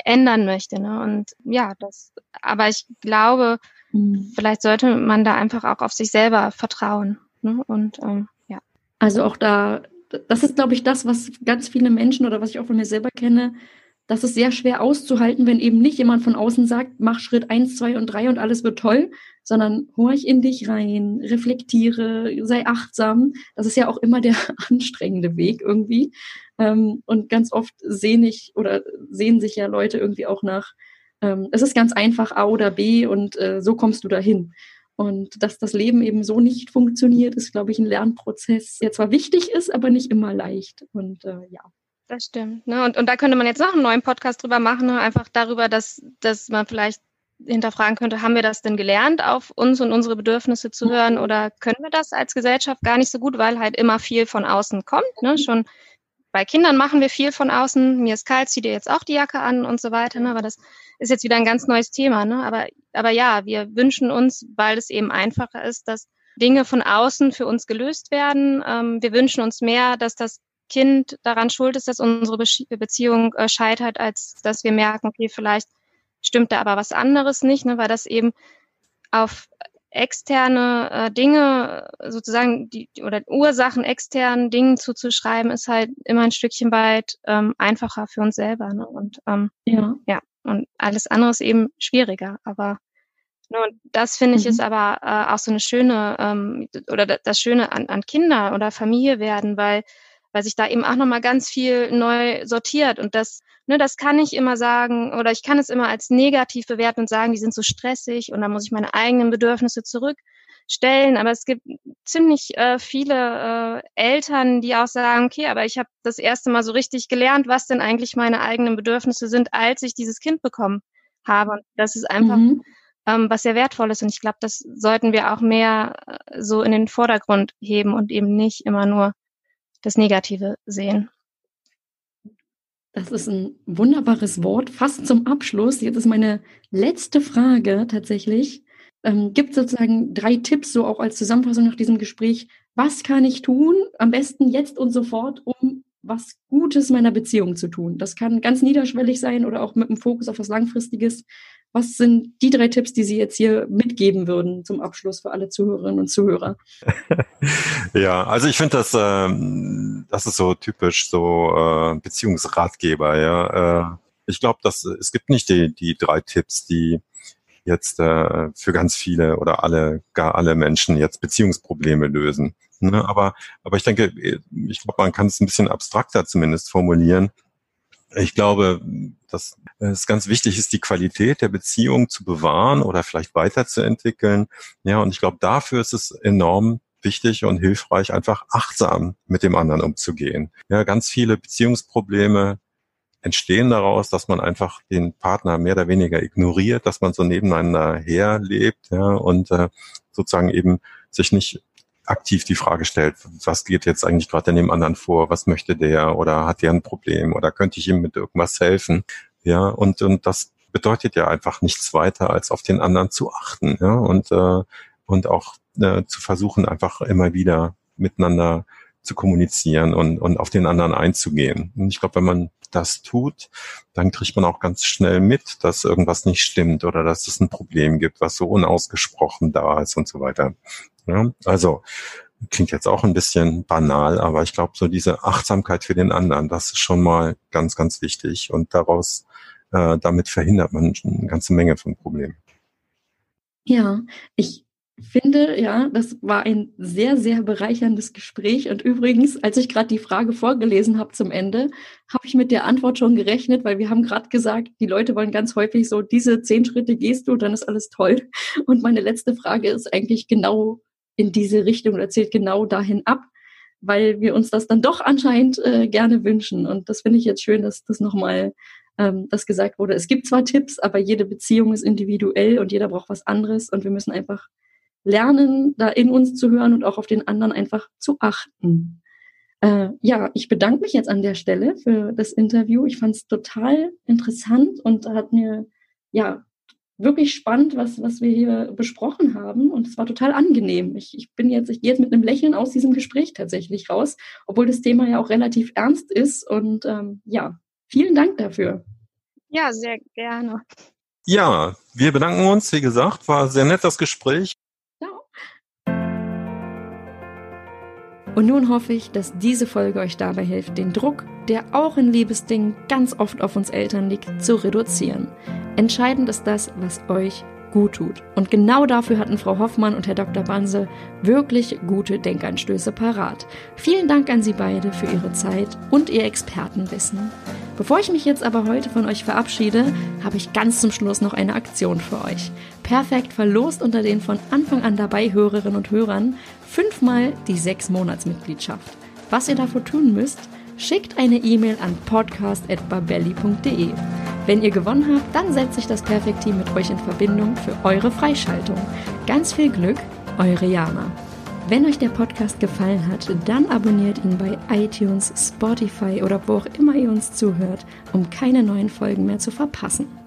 ändern möchte. Ne? Und ja, das, aber ich glaube, mhm. vielleicht sollte man da einfach auch auf sich selber vertrauen. Ne? Und ähm, also auch da, das ist, glaube ich, das, was ganz viele Menschen oder was ich auch von mir selber kenne, das ist sehr schwer auszuhalten, wenn eben nicht jemand von außen sagt, mach Schritt eins, zwei und drei und alles wird toll, sondern horch in dich rein, reflektiere, sei achtsam. Das ist ja auch immer der *laughs* anstrengende Weg irgendwie. Ähm, und ganz oft sehen ich oder sehen sich ja Leute irgendwie auch nach, ähm, es ist ganz einfach A oder B und äh, so kommst du dahin. Und dass das Leben eben so nicht funktioniert, ist, glaube ich, ein Lernprozess, der zwar wichtig ist, aber nicht immer leicht. Und äh, ja. Das stimmt. Ne? Und, und da könnte man jetzt noch einen neuen Podcast drüber machen, ne? einfach darüber, dass, dass man vielleicht hinterfragen könnte, haben wir das denn gelernt, auf uns und unsere Bedürfnisse zu mhm. hören oder können wir das als Gesellschaft gar nicht so gut, weil halt immer viel von außen kommt. Ne? Schon bei Kindern machen wir viel von außen, mir ist kalt, zieh dir jetzt auch die Jacke an und so weiter, ne? aber das ist jetzt wieder ein ganz neues Thema. Ne? Aber aber ja, wir wünschen uns, weil es eben einfacher ist, dass Dinge von außen für uns gelöst werden. Ähm, wir wünschen uns mehr, dass das Kind daran schuld ist, dass unsere Be Beziehung äh, scheitert, als dass wir merken, okay, vielleicht stimmt da aber was anderes nicht, ne, weil das eben auf externe äh, Dinge sozusagen die oder Ursachen externen Dingen zuzuschreiben, ist halt immer ein Stückchen weit ähm, einfacher für uns selber. Ne? Und ähm, ja. ja, und alles andere ist eben schwieriger. Aber und das finde ich mhm. ist aber äh, auch so eine schöne ähm, oder das Schöne an, an Kinder oder Familie werden, weil weil sich da eben auch nochmal ganz viel neu sortiert und das ne, das kann ich immer sagen oder ich kann es immer als negativ bewerten und sagen, die sind so stressig und da muss ich meine eigenen Bedürfnisse zurück stellen. Aber es gibt ziemlich äh, viele äh, Eltern, die auch sagen, okay, aber ich habe das erste Mal so richtig gelernt, was denn eigentlich meine eigenen Bedürfnisse sind, als ich dieses Kind bekommen habe. Und das ist einfach mhm. ähm, was sehr wertvolles. Und ich glaube, das sollten wir auch mehr äh, so in den Vordergrund heben und eben nicht immer nur das Negative sehen. Das ist ein wunderbares Wort, fast zum Abschluss. Jetzt ist meine letzte Frage tatsächlich ähm, gibt sozusagen drei Tipps, so auch als Zusammenfassung nach diesem Gespräch. Was kann ich tun, am besten jetzt und sofort, um was Gutes meiner Beziehung zu tun? Das kann ganz niederschwellig sein oder auch mit dem Fokus auf was Langfristiges. Was sind die drei Tipps, die Sie jetzt hier mitgeben würden zum Abschluss für alle Zuhörerinnen und Zuhörer? *laughs* ja, also ich finde das, äh, das ist so typisch so äh, Beziehungsratgeber. Ja, äh, ich glaube, dass es gibt nicht die, die drei Tipps, die jetzt äh, für ganz viele oder alle, gar alle Menschen jetzt Beziehungsprobleme lösen. Ne? Aber, aber ich denke, ich glaube, man kann es ein bisschen abstrakter zumindest formulieren. Ich glaube, dass es ganz wichtig ist, die Qualität der Beziehung zu bewahren oder vielleicht weiterzuentwickeln. Ja, und ich glaube, dafür ist es enorm wichtig und hilfreich, einfach achtsam mit dem anderen umzugehen. Ja, ganz viele Beziehungsprobleme entstehen daraus, dass man einfach den Partner mehr oder weniger ignoriert, dass man so nebeneinander herlebt ja, und äh, sozusagen eben sich nicht aktiv die Frage stellt, was geht jetzt eigentlich gerade in dem anderen vor, was möchte der oder hat der ein Problem oder könnte ich ihm mit irgendwas helfen? Ja, und, und das bedeutet ja einfach nichts weiter, als auf den anderen zu achten ja, und, äh, und auch äh, zu versuchen, einfach immer wieder miteinander zu kommunizieren und, und auf den anderen einzugehen. Und ich glaube, wenn man das tut, dann kriegt man auch ganz schnell mit, dass irgendwas nicht stimmt oder dass es ein Problem gibt, was so unausgesprochen da ist und so weiter. Ja, also klingt jetzt auch ein bisschen banal, aber ich glaube, so diese Achtsamkeit für den anderen, das ist schon mal ganz, ganz wichtig. Und daraus, äh, damit verhindert man eine ganze Menge von Problemen. Ja, ich finde, ja, das war ein sehr, sehr bereicherndes Gespräch. Und übrigens, als ich gerade die Frage vorgelesen habe zum Ende, habe ich mit der Antwort schon gerechnet, weil wir haben gerade gesagt, die Leute wollen ganz häufig so, diese zehn Schritte gehst du, dann ist alles toll. Und meine letzte Frage ist eigentlich genau in diese Richtung oder zählt genau dahin ab, weil wir uns das dann doch anscheinend äh, gerne wünschen. Und das finde ich jetzt schön, dass das nochmal ähm, das gesagt wurde. Es gibt zwar Tipps, aber jede Beziehung ist individuell und jeder braucht was anderes und wir müssen einfach lernen, da in uns zu hören und auch auf den anderen einfach zu achten. Äh, ja, ich bedanke mich jetzt an der Stelle für das Interview. Ich fand es total interessant und hat mir ja wirklich spannend, was, was wir hier besprochen haben. Und es war total angenehm. Ich, ich bin jetzt, ich gehe jetzt mit einem Lächeln aus diesem Gespräch tatsächlich raus, obwohl das Thema ja auch relativ ernst ist. Und ähm, ja, vielen Dank dafür. Ja, sehr gerne. Ja, wir bedanken uns. Wie gesagt, war sehr nett das Gespräch. Und nun hoffe ich, dass diese Folge euch dabei hilft, den Druck, der auch in Liebesdingen ganz oft auf uns Eltern liegt, zu reduzieren. Entscheidend ist das, was euch gut tut. Und genau dafür hatten Frau Hoffmann und Herr Dr. Banse wirklich gute Denkanstöße parat. Vielen Dank an Sie beide für Ihre Zeit und Ihr Expertenwissen. Bevor ich mich jetzt aber heute von euch verabschiede, habe ich ganz zum Schluss noch eine Aktion für euch. Perfekt verlost unter den von Anfang an dabei Hörerinnen und Hörern fünfmal die sechs Monatsmitgliedschaft. Was ihr dafür tun müsst, schickt eine E-Mail an podcast.babelli.de. Wenn ihr gewonnen habt, dann setzt sich das Perfekt-Team mit euch in Verbindung für eure Freischaltung. Ganz viel Glück, eure Jana. Wenn euch der Podcast gefallen hat, dann abonniert ihn bei iTunes, Spotify oder wo auch immer ihr uns zuhört, um keine neuen Folgen mehr zu verpassen.